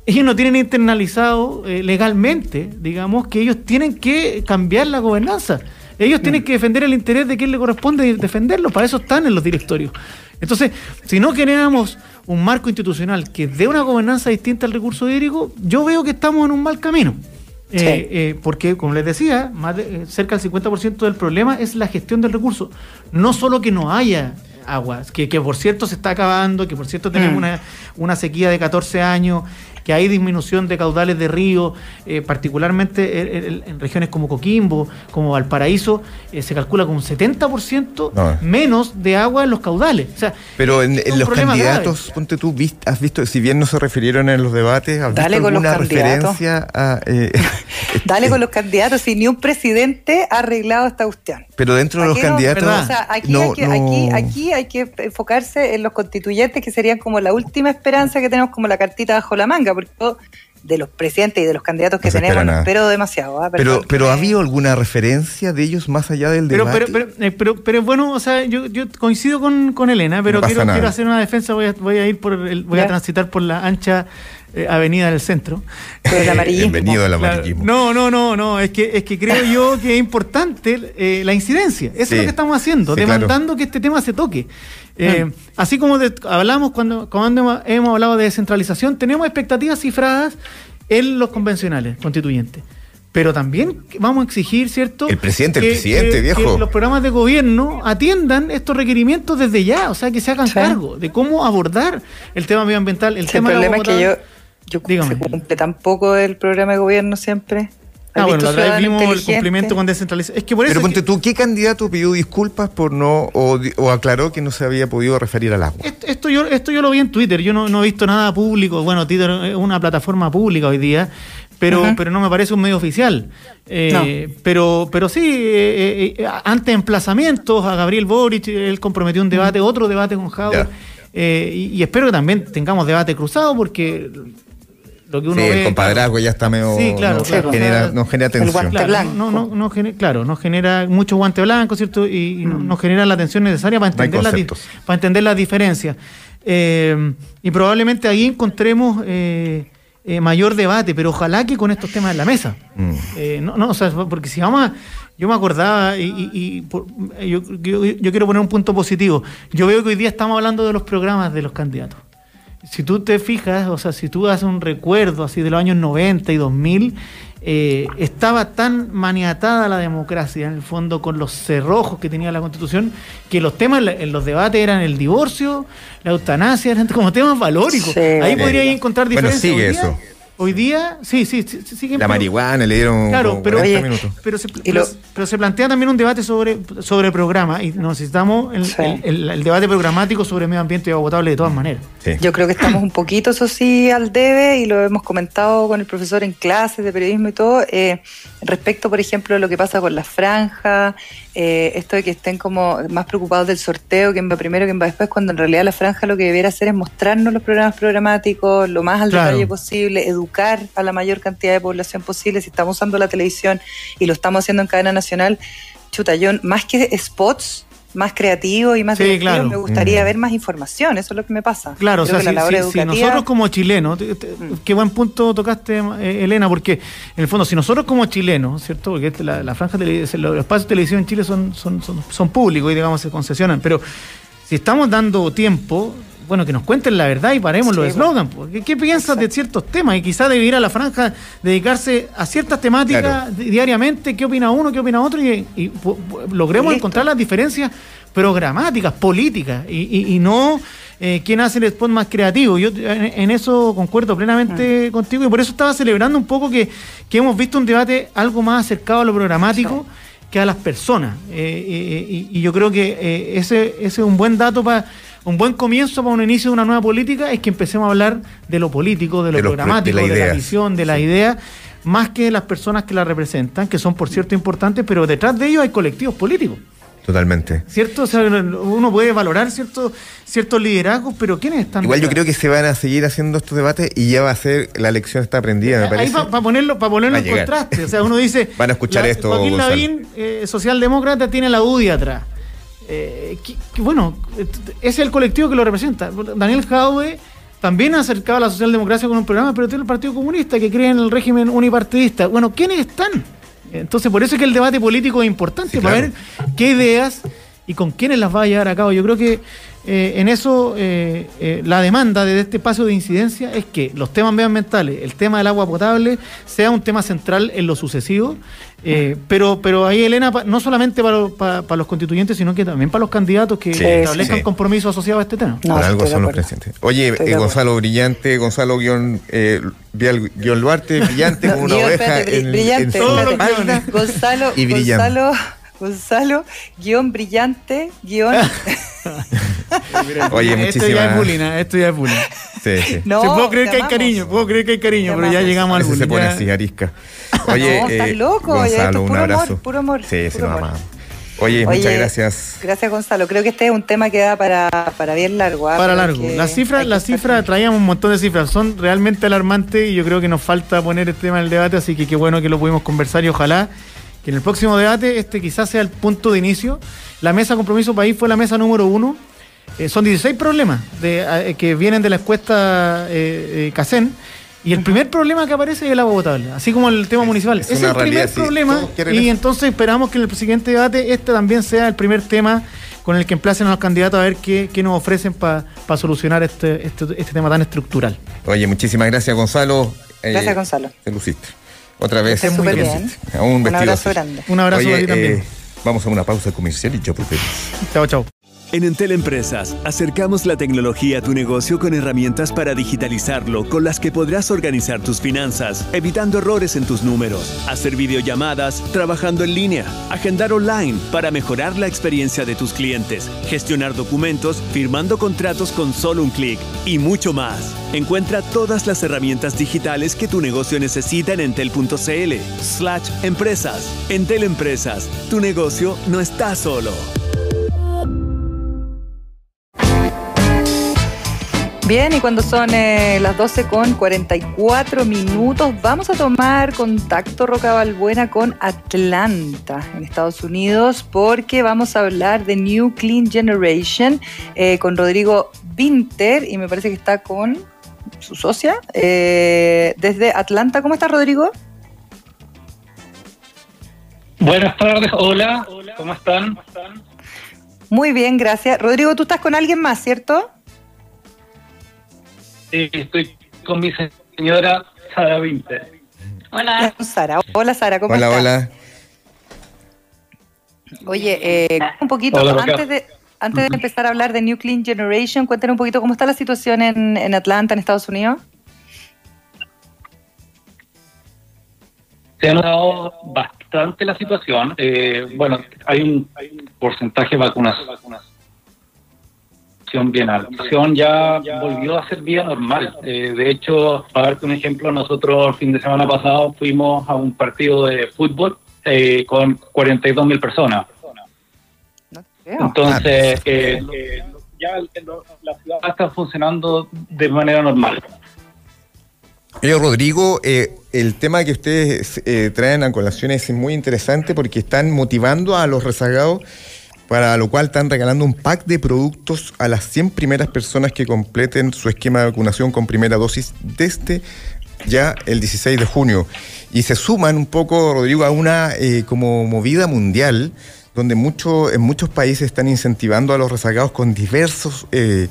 ellos no tienen internalizado eh, legalmente, digamos, que ellos tienen que cambiar la gobernanza. Ellos tienen mm. que defender el interés de quien le corresponde defenderlo, para eso están en los directorios. Entonces, si no queremos un marco institucional que dé una gobernanza distinta al recurso hídrico, yo veo que estamos en un mal camino. Eh, eh, porque, como les decía, más de, eh, cerca del 50% del problema es la gestión del recurso. No solo que no haya agua, que, por cierto se está acabando, que por cierto tenemos mm. una, una sequía de 14 años, que hay disminución de caudales de río, eh, particularmente en, regiones como Coquimbo, como Valparaíso, eh, se calcula con un 70% menos de agua en los caudales. Pero en, los candidatos, ponte tú, has visto, si bien no se refirieron en los debates, ¿has Dale visto alguna referencia a... Eh, Dale con los candidatos, si ni un presidente ha arreglado esta cuestión. Pero dentro de los candidatos... aquí, aquí, aquí hay que enfocarse en los constituyentes, que serían como la última esperanza que tenemos como la cartita bajo la manga de los presidentes y de los candidatos que tenemos, pero demasiado. ¿ah? Pero, pero, ¿ha habido alguna referencia de ellos más allá del debate? Pero, pero, pero, pero, bueno, o sea, yo, yo coincido con, con Elena, pero quiero, quiero, hacer una defensa, voy a, voy a ir por el, voy a transitar por la ancha eh, avenida del centro. Bienvenido al amarillismo. No, no, no, no, es que, es que creo yo que es importante eh, la incidencia. Eso es lo que estamos haciendo, demandando que este tema se toque. Eh, mm. Así como hablamos cuando, cuando hemos hablado de descentralización, tenemos expectativas cifradas en los convencionales constituyentes. Pero también vamos a exigir, ¿cierto? El presidente, el presidente, viejo. Que los programas de gobierno atiendan estos requerimientos desde ya, o sea, que se hagan cargo de cómo abordar el tema medioambiental. El, tema el problema es que yo, yo se cumple tampoco el programa de gobierno siempre. Ah, bueno, la otra vez vimos el cumplimiento con descentralización. Es que por eso Pero ponte tú, ¿qué candidato pidió disculpas por no, o, aclaró que no se había podido referir al agua? Esto, yo, esto yo lo vi en Twitter, yo no, he visto nada público. Bueno, Twitter es una plataforma pública hoy día, pero, pero no me parece un medio oficial. Eh, pero, pero sí, eh, eh, ante emplazamientos a Gabriel Boric, él comprometió un debate, otro debate con Jauer. y, y, espero que también tengamos debate cruzado porque lo que uno sí, el compadrazgo ya está medio. Sí, claro, no, Genera, no genera tensión. Claro, no, no, no genera, claro, no genera mucho guante blanco, ¿cierto? Y, no, mm. genera la atención necesaria para entender, la, para entender las diferencias. Eh, y probablemente ahí encontremos eh, eh, mayor debate, pero ojalá que con estos temas en la mesa. Mm. no, no, o sea, porque si vamos a. Yo me acordaba y, yo, yo quiero poner un punto positivo. Yo veo que hoy día estamos hablando de los programas de los candidatos si tú te fijas, o sea, si tú haces un recuerdo así de los años 90 y 2000, eh, estaba tan maniatada la democracia, en el fondo, con los cerrojos que tenía la Constitución, que los temas en los debates eran el divorcio, la eutanasia, eran como temas valóricos. Ahí podría encontrar diferencias. Bueno, sigue eso. Hoy día, sí, sí, sí, La marihuana le dieron claro, pero, minutos. Pero, se, pero, se plantea también un debate sobre, sobre programa y necesitamos el, debate programático sobre medio ambiente y agua potable de todas maneras. Yo creo que estamos un poquito, eso sí, al debe y lo hemos comentado con el profesor en clases de periodismo y todo, eh, respecto, por ejemplo, a lo que pasa con la franja, eh, esto de que estén como más preocupados del sorteo, quién va primero, quién va después, cuando en realidad la franja lo que debiera hacer es mostrarnos los programas programáticos lo más al detalle posible, educar a la mayor cantidad de población posible, si estamos usando la televisión y lo estamos haciendo en cadena nacional, chuta, yo más que spots, más creativo y más sí, claro. me gustaría mm. ver más información, eso es lo que me pasa. Claro, o sea, si, nosotros como chilenos, mm. qué buen punto tocaste, eh, Elena, porque en el fondo, si nosotros como chilenos, ¿cierto? Porque la, la franja los espacios de televisión en Chile son, son, son, son públicos y digamos se concesionan, pero si estamos dando tiempo bueno, que nos cuenten la verdad y paremos los eslogans. ¿Qué, ¿Qué piensas de ciertos temas? Y quizás debe ir a la franja, dedicarse a ciertas temáticas diariamente, qué opina uno, qué opina otro, y, logremos encontrar las diferencias programáticas, políticas, y, no eh, quién hace el spot más creativo. Yo en, eso concuerdo plenamente mm. contigo, y por eso estaba celebrando un poco que, que hemos visto un debate algo más acercado a lo programático que a las personas. Eh, eh, y, yo creo que eh, ese, ese es un buen dato para un buen comienzo para un inicio de una nueva política es que empecemos a hablar de lo político, de lo programático, de la, visión, de la idea, más que de las personas que la representan, que son por cierto importantes, pero detrás de ellos hay colectivos políticos. Totalmente. ¿Cierto? O sea, uno puede valorar ciertos ciertos liderazgos, pero ¿quiénes están? Igual yo creo que se van a seguir haciendo estos debates y ya va a ser, la elección está aprendida, me parece. Ahí para ponerlo, para ponerlo en contraste. O sea, uno dice. van a escuchar esto. Joaquín Lavín, eh, socialdemócrata, tiene la UDI atrás. Eh, que, bueno, ese es el colectivo que lo representa. Daniel Jaube también ha acercado a la socialdemocracia con un programa, pero tiene el Partido Comunista que cree en el régimen unipartidista. Bueno, ¿quiénes están? Entonces, por eso es que el debate político es importante, para ver qué ideas y con quiénes las va a llevar a cabo. Yo creo que eh, en eso eh, eh, la demanda de este espacio de incidencia es que los temas medioambientales, el tema del agua potable, sea un tema central en lo sucesivo. pero, pero ahí, Elena, no solamente para, los constituyentes, sino que también para los candidatos que establezcan compromisos asociados a este tema. No, algo son los presidentes. Oye, Gonzalo Brillante, Gonzalo guion, guion Duarte, brillante como una oveja en, brillante, Gonzalo, y Gonzalo Gonzalo, guion brillante, guion. Oye, muchísimas... Esto ya es bullying, ¿eh? esto ya es bullying. Sí, sí. No, puedo creer que hay cariño, puedo creer que hay cariño, pero ya llegamos al bullying. se pone así, arisca. Oye, no, estás eh, loco, Gonzalo, puro un abrazo. amor, puro amor. Sí, sí, nos amamos. Oye, muchas gracias. Gracias, Gonzalo. Creo que este es un tema que da para, para bien largo. ¿ah? Para largo. Las cifras, las cifras, traíamos un montón de cifras, son realmente alarmantes y yo creo que nos falta poner este tema en el debate, así que qué bueno que lo pudimos conversar y ojalá que en el próximo debate este quizás sea el punto de inicio. La mesa Compromiso País fue la mesa número uno. Eh, son 16 problemas de, eh, que vienen de la encuesta eh, CACEN. Y el primer problema que aparece es el agua potable, así como el tema municipal. Es, el primer problema y entonces esperamos que en el siguiente debate este también sea el primer tema con el que emplacen a los candidatos a ver qué, nos ofrecen para solucionar este, este, este, tema tan estructural. Oye, muchísimas gracias Gonzalo. Gracias Gonzalo. Te luciste. Otra vez. Muy bien. Un, Un abrazo grande. Un abrazo Oye, a ti también. Eh, vamos a una pausa comercial y ya volvemos. Chao, chao. En Entel Empresas, acercamos la tecnología a tu negocio con herramientas para digitalizarlo, con las que podrás organizar tus finanzas, evitando errores en tus números, hacer videollamadas, trabajando en línea, agendar online para mejorar la experiencia de tus clientes, gestionar documentos, firmando contratos con solo un clic y mucho más. Encuentra todas las herramientas digitales que tu negocio necesita en entel.cl slash empresas. Entel Empresas, tu negocio no está solo. Bien, y cuando son eh, las 12 con 44 minutos, vamos a tomar contacto, Roca Balbuena, con Atlanta, en Estados Unidos, porque vamos a hablar de New Clean Generation eh, con Rodrigo Winter, y me parece que está con su socia, eh, desde Atlanta. ¿Cómo está, Rodrigo? Buenas tardes, hola, ¿cómo están? Muy bien, gracias. Rodrigo, tú estás con alguien más, ¿cierto? Estoy con mi señora Sara Winter. Hola. Sara. Hola, Sara, ¿cómo estás? Hola, hola. Oye, eh, un poquito, antes de, antes de empezar a hablar de New Clean Generation, cuéntanos un poquito cómo está la situación en, en Atlanta, en Estados Unidos. Se ha notado bastante la situación. Eh, bueno, hay un, porcentaje de vacunas bien alta. ya volvió a ser vía normal. Eh, de hecho, para darte un ejemplo, nosotros el fin de semana pasado fuimos a un partido de fútbol eh, con 42 mil personas. Entonces, eh, ya la ciudad está funcionando de manera normal. Oye, Rodrigo, el tema que ustedes traen a colación es muy interesante porque están motivando a los rezagados para lo cual están regalando un pack de productos a las 100 primeras personas que completen su esquema de vacunación con primera dosis desde ya el 16 de junio. Y se suman un poco, Rodrigo, a una eh, como movida mundial donde mucho, en muchos países están incentivando a los rezagados con diversos eh,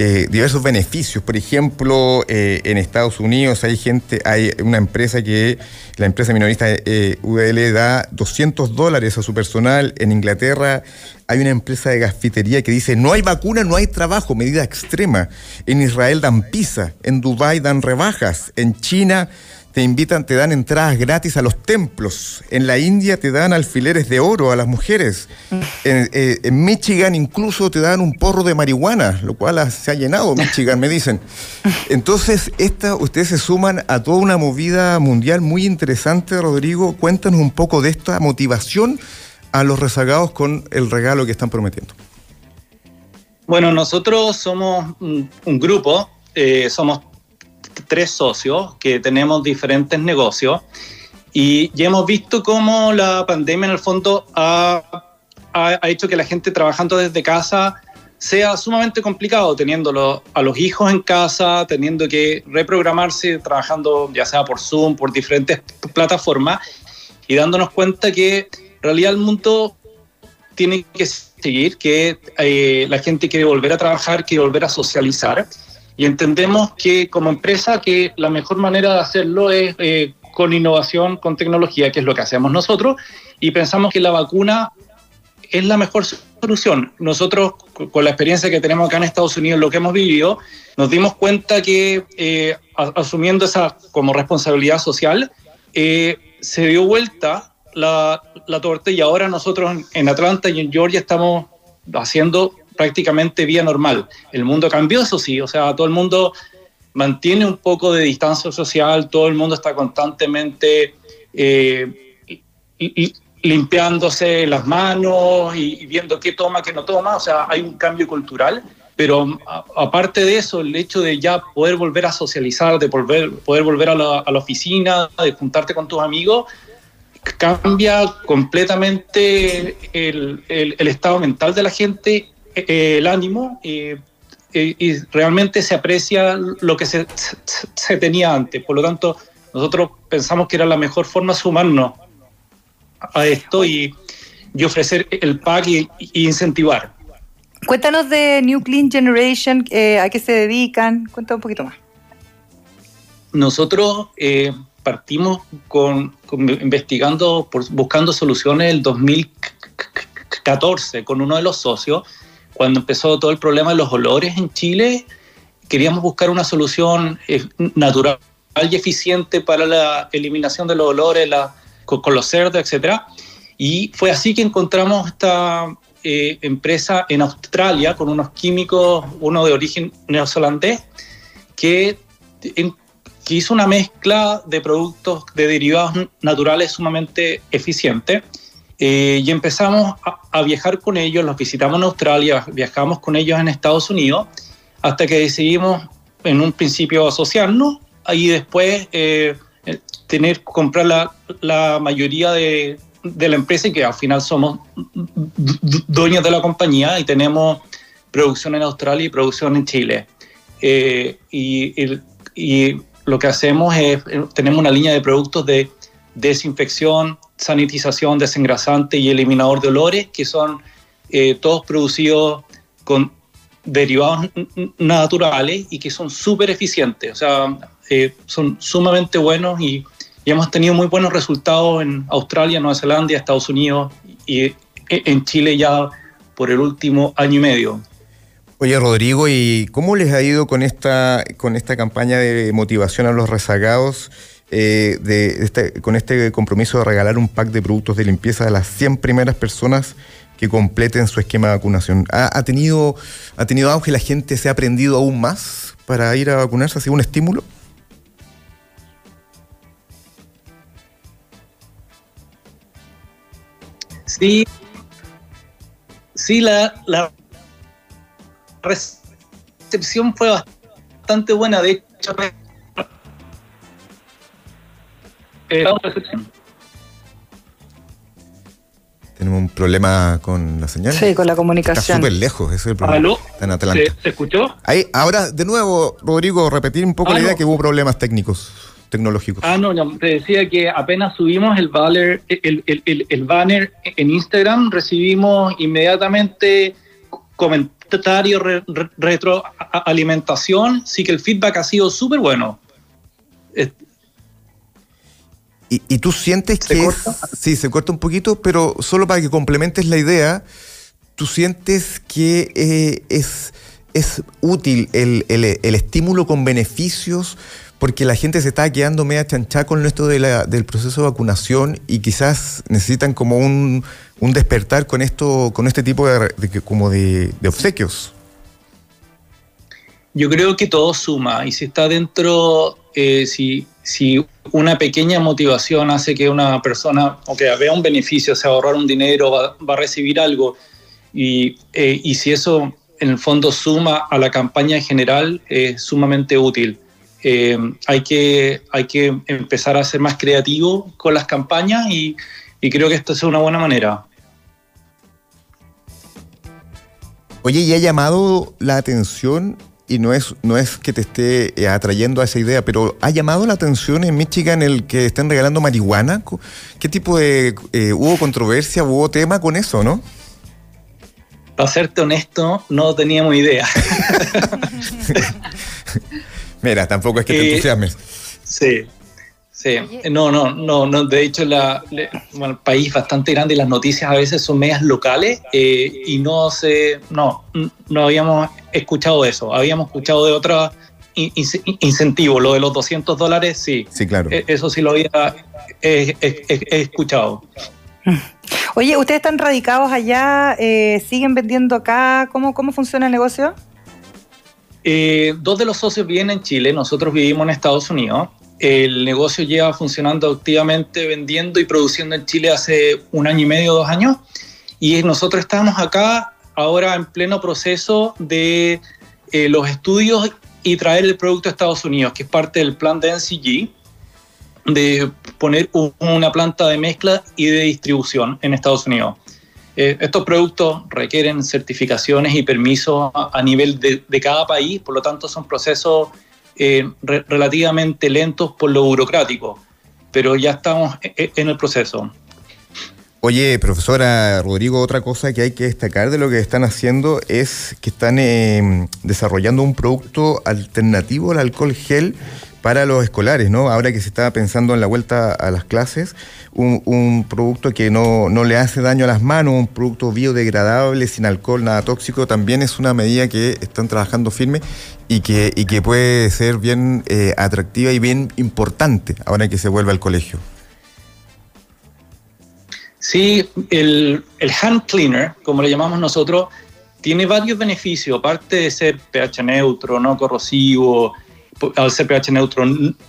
eh, diversos beneficios. Por ejemplo, eh, en Estados Unidos hay gente, hay una empresa que, la empresa minorista eh, UDL da 200 dólares a su personal. En Inglaterra hay una empresa de gasfitería que dice, no hay vacuna, no hay trabajo, medida extrema. En Israel dan pizza, en Dubái dan rebajas, en China te invitan, te dan entradas gratis a los templos. En la India te dan alfileres de oro a las mujeres. En, eh, Michigan incluso te dan un porro de marihuana, lo cual se ha llenado Michigan, me dicen. Entonces, esta, ustedes se suman a toda una movida mundial muy interesante, Rodrigo. Cuéntanos un poco de esta motivación a los rezagados con el regalo que están prometiendo. Bueno, nosotros somos un, un grupo, eh, somos tres socios que tenemos diferentes negocios y ya hemos visto cómo la pandemia en el fondo ha, ha, ha hecho que la gente trabajando desde casa sea sumamente complicado, teniendo a los hijos en casa, teniendo que reprogramarse, trabajando ya sea por Zoom, por diferentes plataformas, y dándonos cuenta que en realidad el mundo tiene que seguir, que eh, la gente quiere volver a trabajar, quiere volver a socializar, y entendemos que como empresa que la mejor manera de hacerlo es eh, con innovación, con tecnología, que es lo que hacemos nosotros, y pensamos que la vacuna es la mejor solución. Nosotros, con la experiencia que tenemos acá en Estados Unidos, lo que hemos vivido, nos dimos cuenta que eh, asumiendo esa como responsabilidad social, eh, se dio vuelta la, la torta y ahora nosotros en Atlanta y en Georgia estamos haciendo prácticamente vía normal. El mundo cambió, eso sí, o sea, todo el mundo mantiene un poco de distancia social, todo el mundo está constantemente eh, limpiándose las manos y, viendo qué toma, qué no toma, o sea, hay un cambio cultural, pero aparte de eso, el hecho de ya poder volver a socializar, de volver, poder volver a la, oficina, de juntarte con tus amigos, cambia completamente el, estado mental de la gente, el ánimo, eh, y realmente se aprecia lo que se, se, tenía antes. Por lo tanto, nosotros pensamos que era la mejor forma sumarnos a esto y, y ofrecer el pack y, y, incentivar. Cuéntanos de New Clean Generation, eh, a qué se dedican, cuéntanos un poquito más. Nosotros eh, partimos con, con, investigando, por, buscando soluciones el 2014 con uno de los socios, cuando empezó todo el problema de los olores en Chile, queríamos buscar una solución eh, natural y eficiente para la eliminación de los olores la, con, con, los cerdos, etc. Y fue así que encontramos esta eh, empresa en Australia con unos químicos, uno de origen neozelandés, que en, que hizo una mezcla de productos de derivados naturales sumamente eficiente. Eh, y empezamos a, viajar con ellos, los visitamos en Australia, viajamos con ellos en Estados Unidos, hasta que decidimos en un principio asociarnos y después eh, tener comprar la, mayoría de, la empresa y que al final somos dueños de la compañía y tenemos producción en Australia y producción en Chile. Eh, y, y lo que hacemos es, tenemos una línea de productos de desinfección, sanitización, desengrasante y eliminador de olores, que son eh, todos producidos con derivados naturales y que son súper eficientes, o sea, eh, son sumamente buenos y, y, hemos tenido muy buenos resultados en Australia, Nueva Zelanda, Estados Unidos y e, en Chile ya por el último año y medio. Oye, Rodrigo, ¿y cómo les ha ido con esta, con esta campaña de motivación a los rezagados? Eh, de este, con este compromiso de regalar un pack de productos de limpieza a las 100 primeras personas que completen su esquema de vacunación. ¿Ha, tenido, ¿Ha tenido auge? ¿La gente se ha aprendido aún más para ir a vacunarse? ¿Ha sido un estímulo? Sí, sí, la, recepción fue bastante buena. De hecho, eh, Tenemos un problema con la señal. Sí, con la comunicación. Está súper lejos, ese es el problema. ¿Aló? Está en Atlanta. ¿Se, ¿Se, escuchó? Ahí, ahora, de nuevo, Rodrigo, repetir un poco ¿Aló? la idea que hubo problemas técnicos. tecnológicos. Ah, no, no, te decía que apenas subimos el banner, el, el, el, banner en Instagram, recibimos inmediatamente comentarios, retroalimentación, sí que el feedback ha sido súper bueno. ¿Y, ¿Y, tú sientes que sí, se corta un poquito, pero solo para que complementes la idea, tú sientes que eh, es, es útil el, el, el estímulo con beneficios porque la gente se está quedando media chanchada con esto de la, del proceso de vacunación y quizás necesitan como un, un despertar con esto, con este tipo de, de como de, de, obsequios. Yo creo que todo suma y si está dentro, eh, si, si una pequeña motivación hace que una persona, o que vea un beneficio, o sea, ahorrar un dinero, va, va a recibir algo, y, eh, y si eso en el fondo suma a la campaña en general, es sumamente útil. Eh, hay, que, hay que empezar a ser más creativo con las campañas y, y creo que esto es una buena manera. Oye, ¿y ha llamado la atención y no es, no es que te esté eh, atrayendo a esa idea, pero ¿ha llamado la atención en Michigan el que estén regalando marihuana? ¿Qué tipo de... Eh, hubo controversia, hubo tema con eso, no? Para serte honesto, no teníamos idea. Mira, tampoco es que te eh, entusiasmes. Sí, sí. No, no, no, no. De hecho, la, bueno, el país bastante grande y las noticias a veces son medias locales eh, y no se, no, no habíamos escuchado eso. Habíamos escuchado de otros incentivos. Lo de los 200 dólares, sí. Sí, claro. E, eso sí lo había he, escuchado. Oye, ¿ustedes están radicados allá? Eh, ¿Siguen vendiendo acá? ¿Cómo, cómo funciona el negocio? Eh, dos de los socios viven en Chile, nosotros vivimos en Estados Unidos. El negocio lleva funcionando activamente, vendiendo y produciendo en Chile hace un año y medio, dos años. Y nosotros estamos acá ahora en pleno proceso de eh, los estudios y traer el producto a Estados Unidos, que es parte del plan de NCG, de poner una planta de mezcla y de distribución en Estados Unidos. Eh, estos productos requieren certificaciones y permisos a, nivel de, de, cada país, por lo tanto son procesos eh, re, relativamente lentos por lo burocrático, pero ya estamos e, e, en el proceso. Oye, profesora Rodrigo, otra cosa que hay que destacar de lo que están haciendo es que están eh, desarrollando un producto alternativo al alcohol gel para los escolares, ¿no? Ahora que se está pensando en la vuelta a las clases, un, un producto que no, no, le hace daño a las manos, un producto biodegradable, sin alcohol, nada tóxico, también es una medida que están trabajando firme y que, y que puede ser bien eh, atractiva y bien importante ahora que se vuelva al colegio. Sí, el, el hand cleaner, como le llamamos nosotros, tiene varios beneficios, aparte de ser pH neutro, no corrosivo, al ser pH neutro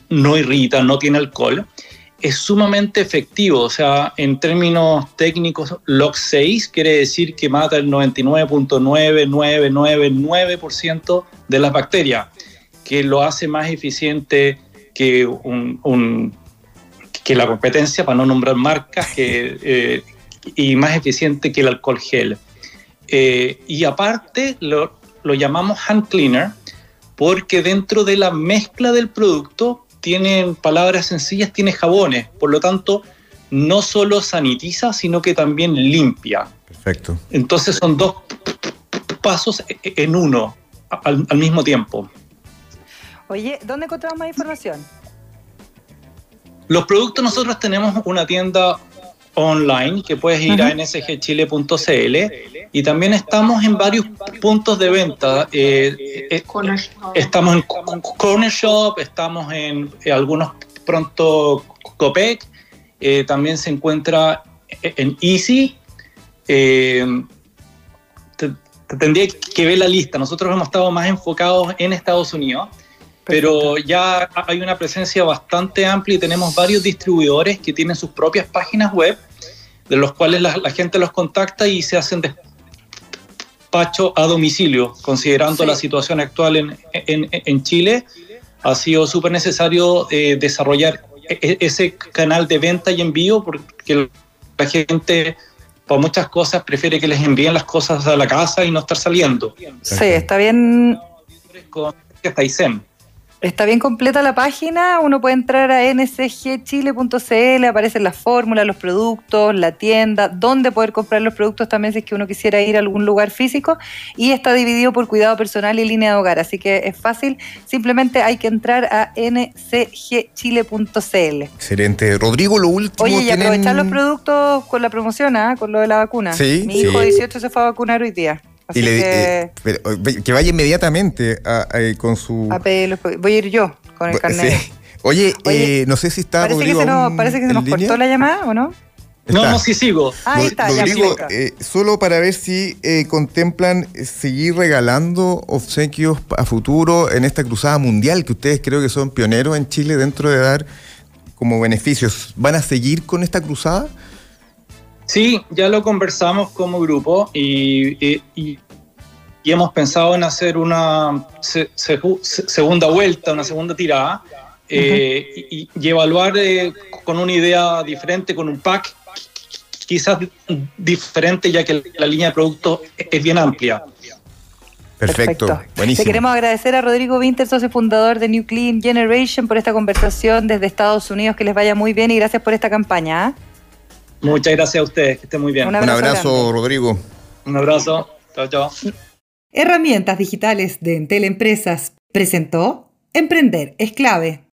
no irrita, no tiene alcohol, es sumamente efectivo. O sea, en términos técnicos, log 6 quiere decir que mata el 99.9999% de las bacterias, que lo hace más eficiente que, un, un, que la competencia, para no nombrar marcas, que, eh, y más eficiente que el alcohol gel. Eh, y aparte lo, lo llamamos hand cleaner porque dentro de la mezcla del producto tienen palabras sencillas, tiene jabones, por lo tanto no solo sanitiza, sino que también limpia. Perfecto. Entonces son dos pasos en uno al, al mismo tiempo. Oye, ¿dónde encontramos más información? Los productos nosotros tenemos una tienda online que puedes ir uh -huh. a nsgchile.cl y también estamos en varios puntos de venta. Eh, eh, estamos en Corner Shop, estamos en, en algunos pronto Copec, eh, también se encuentra en Easy. Te, te tendría que ver la lista. Nosotros hemos estado más enfocados en Estados Unidos pero ya hay una presencia bastante amplia y tenemos varios distribuidores que tienen sus propias páginas web, de los cuales la, la gente los contacta y se hacen despacho a domicilio, considerando sí. la situación actual en, en, en, Chile. Ha sido súper necesario eh, desarrollar e, ese canal de venta y envío porque la gente por muchas cosas prefiere que les envíen las cosas a la casa y no estar saliendo. Sí, está bien. Con Kaizen. Está bien completa la página, uno puede entrar a ncgchile.cl, aparecen las fórmulas, los productos, la tienda, dónde poder comprar los productos también si es que uno quisiera ir a algún lugar físico y está dividido por cuidado personal y línea de hogar, así que es fácil, simplemente hay que entrar a ncgchile.cl. Excelente. Rodrigo, lo último... Oye, y ¿tienen- aprovechar los productos con la promoción, ¿ah? con lo de la vacuna. Sí, Mi sí. hijo 18 se fue a vacunar hoy día. Así y le- que eh, pero, eh, que vaya inmediatamente a- a- con su... a pedir los- voy a ir yo con el carnet. Sí. Oye, Oye, eh, no sé si está Parece que, Rodrigo se nos, parece que se nos línea. cortó la llamada, ¿o no? No, Está. no, sí sigo. Ah, ahí está, ya Rodrigo, eh, solo para ver si eh, contemplan eh, seguir regalando obsequios a futuro en esta cruzada mundial que ustedes creo que son pioneros en Chile dentro de dar como beneficios. ¿Van a seguir con esta cruzada? Sí, ya lo conversamos como grupo y, y- y- y hemos pensado en hacer una se- se- se- segunda vuelta, una segunda tirada eh, y, y- y evaluar eh, con una idea diferente, con un pack quizás diferente, ya que la línea de productos es bien amplia. Perfecto. Buenísimo. Le queremos agradecer a Rodrigo Winter, socio fundador de New Clean Generation, por esta conversación desde Estados Unidos. Que les vaya muy bien y gracias por esta campaña. ¿ah? Muchas gracias a ustedes, que estén muy bien. Un Un abrazo. Rodrigo. Un abrazo. Chao, chao. Herramientas digitales de Entel Empresas presentó Emprender es clave.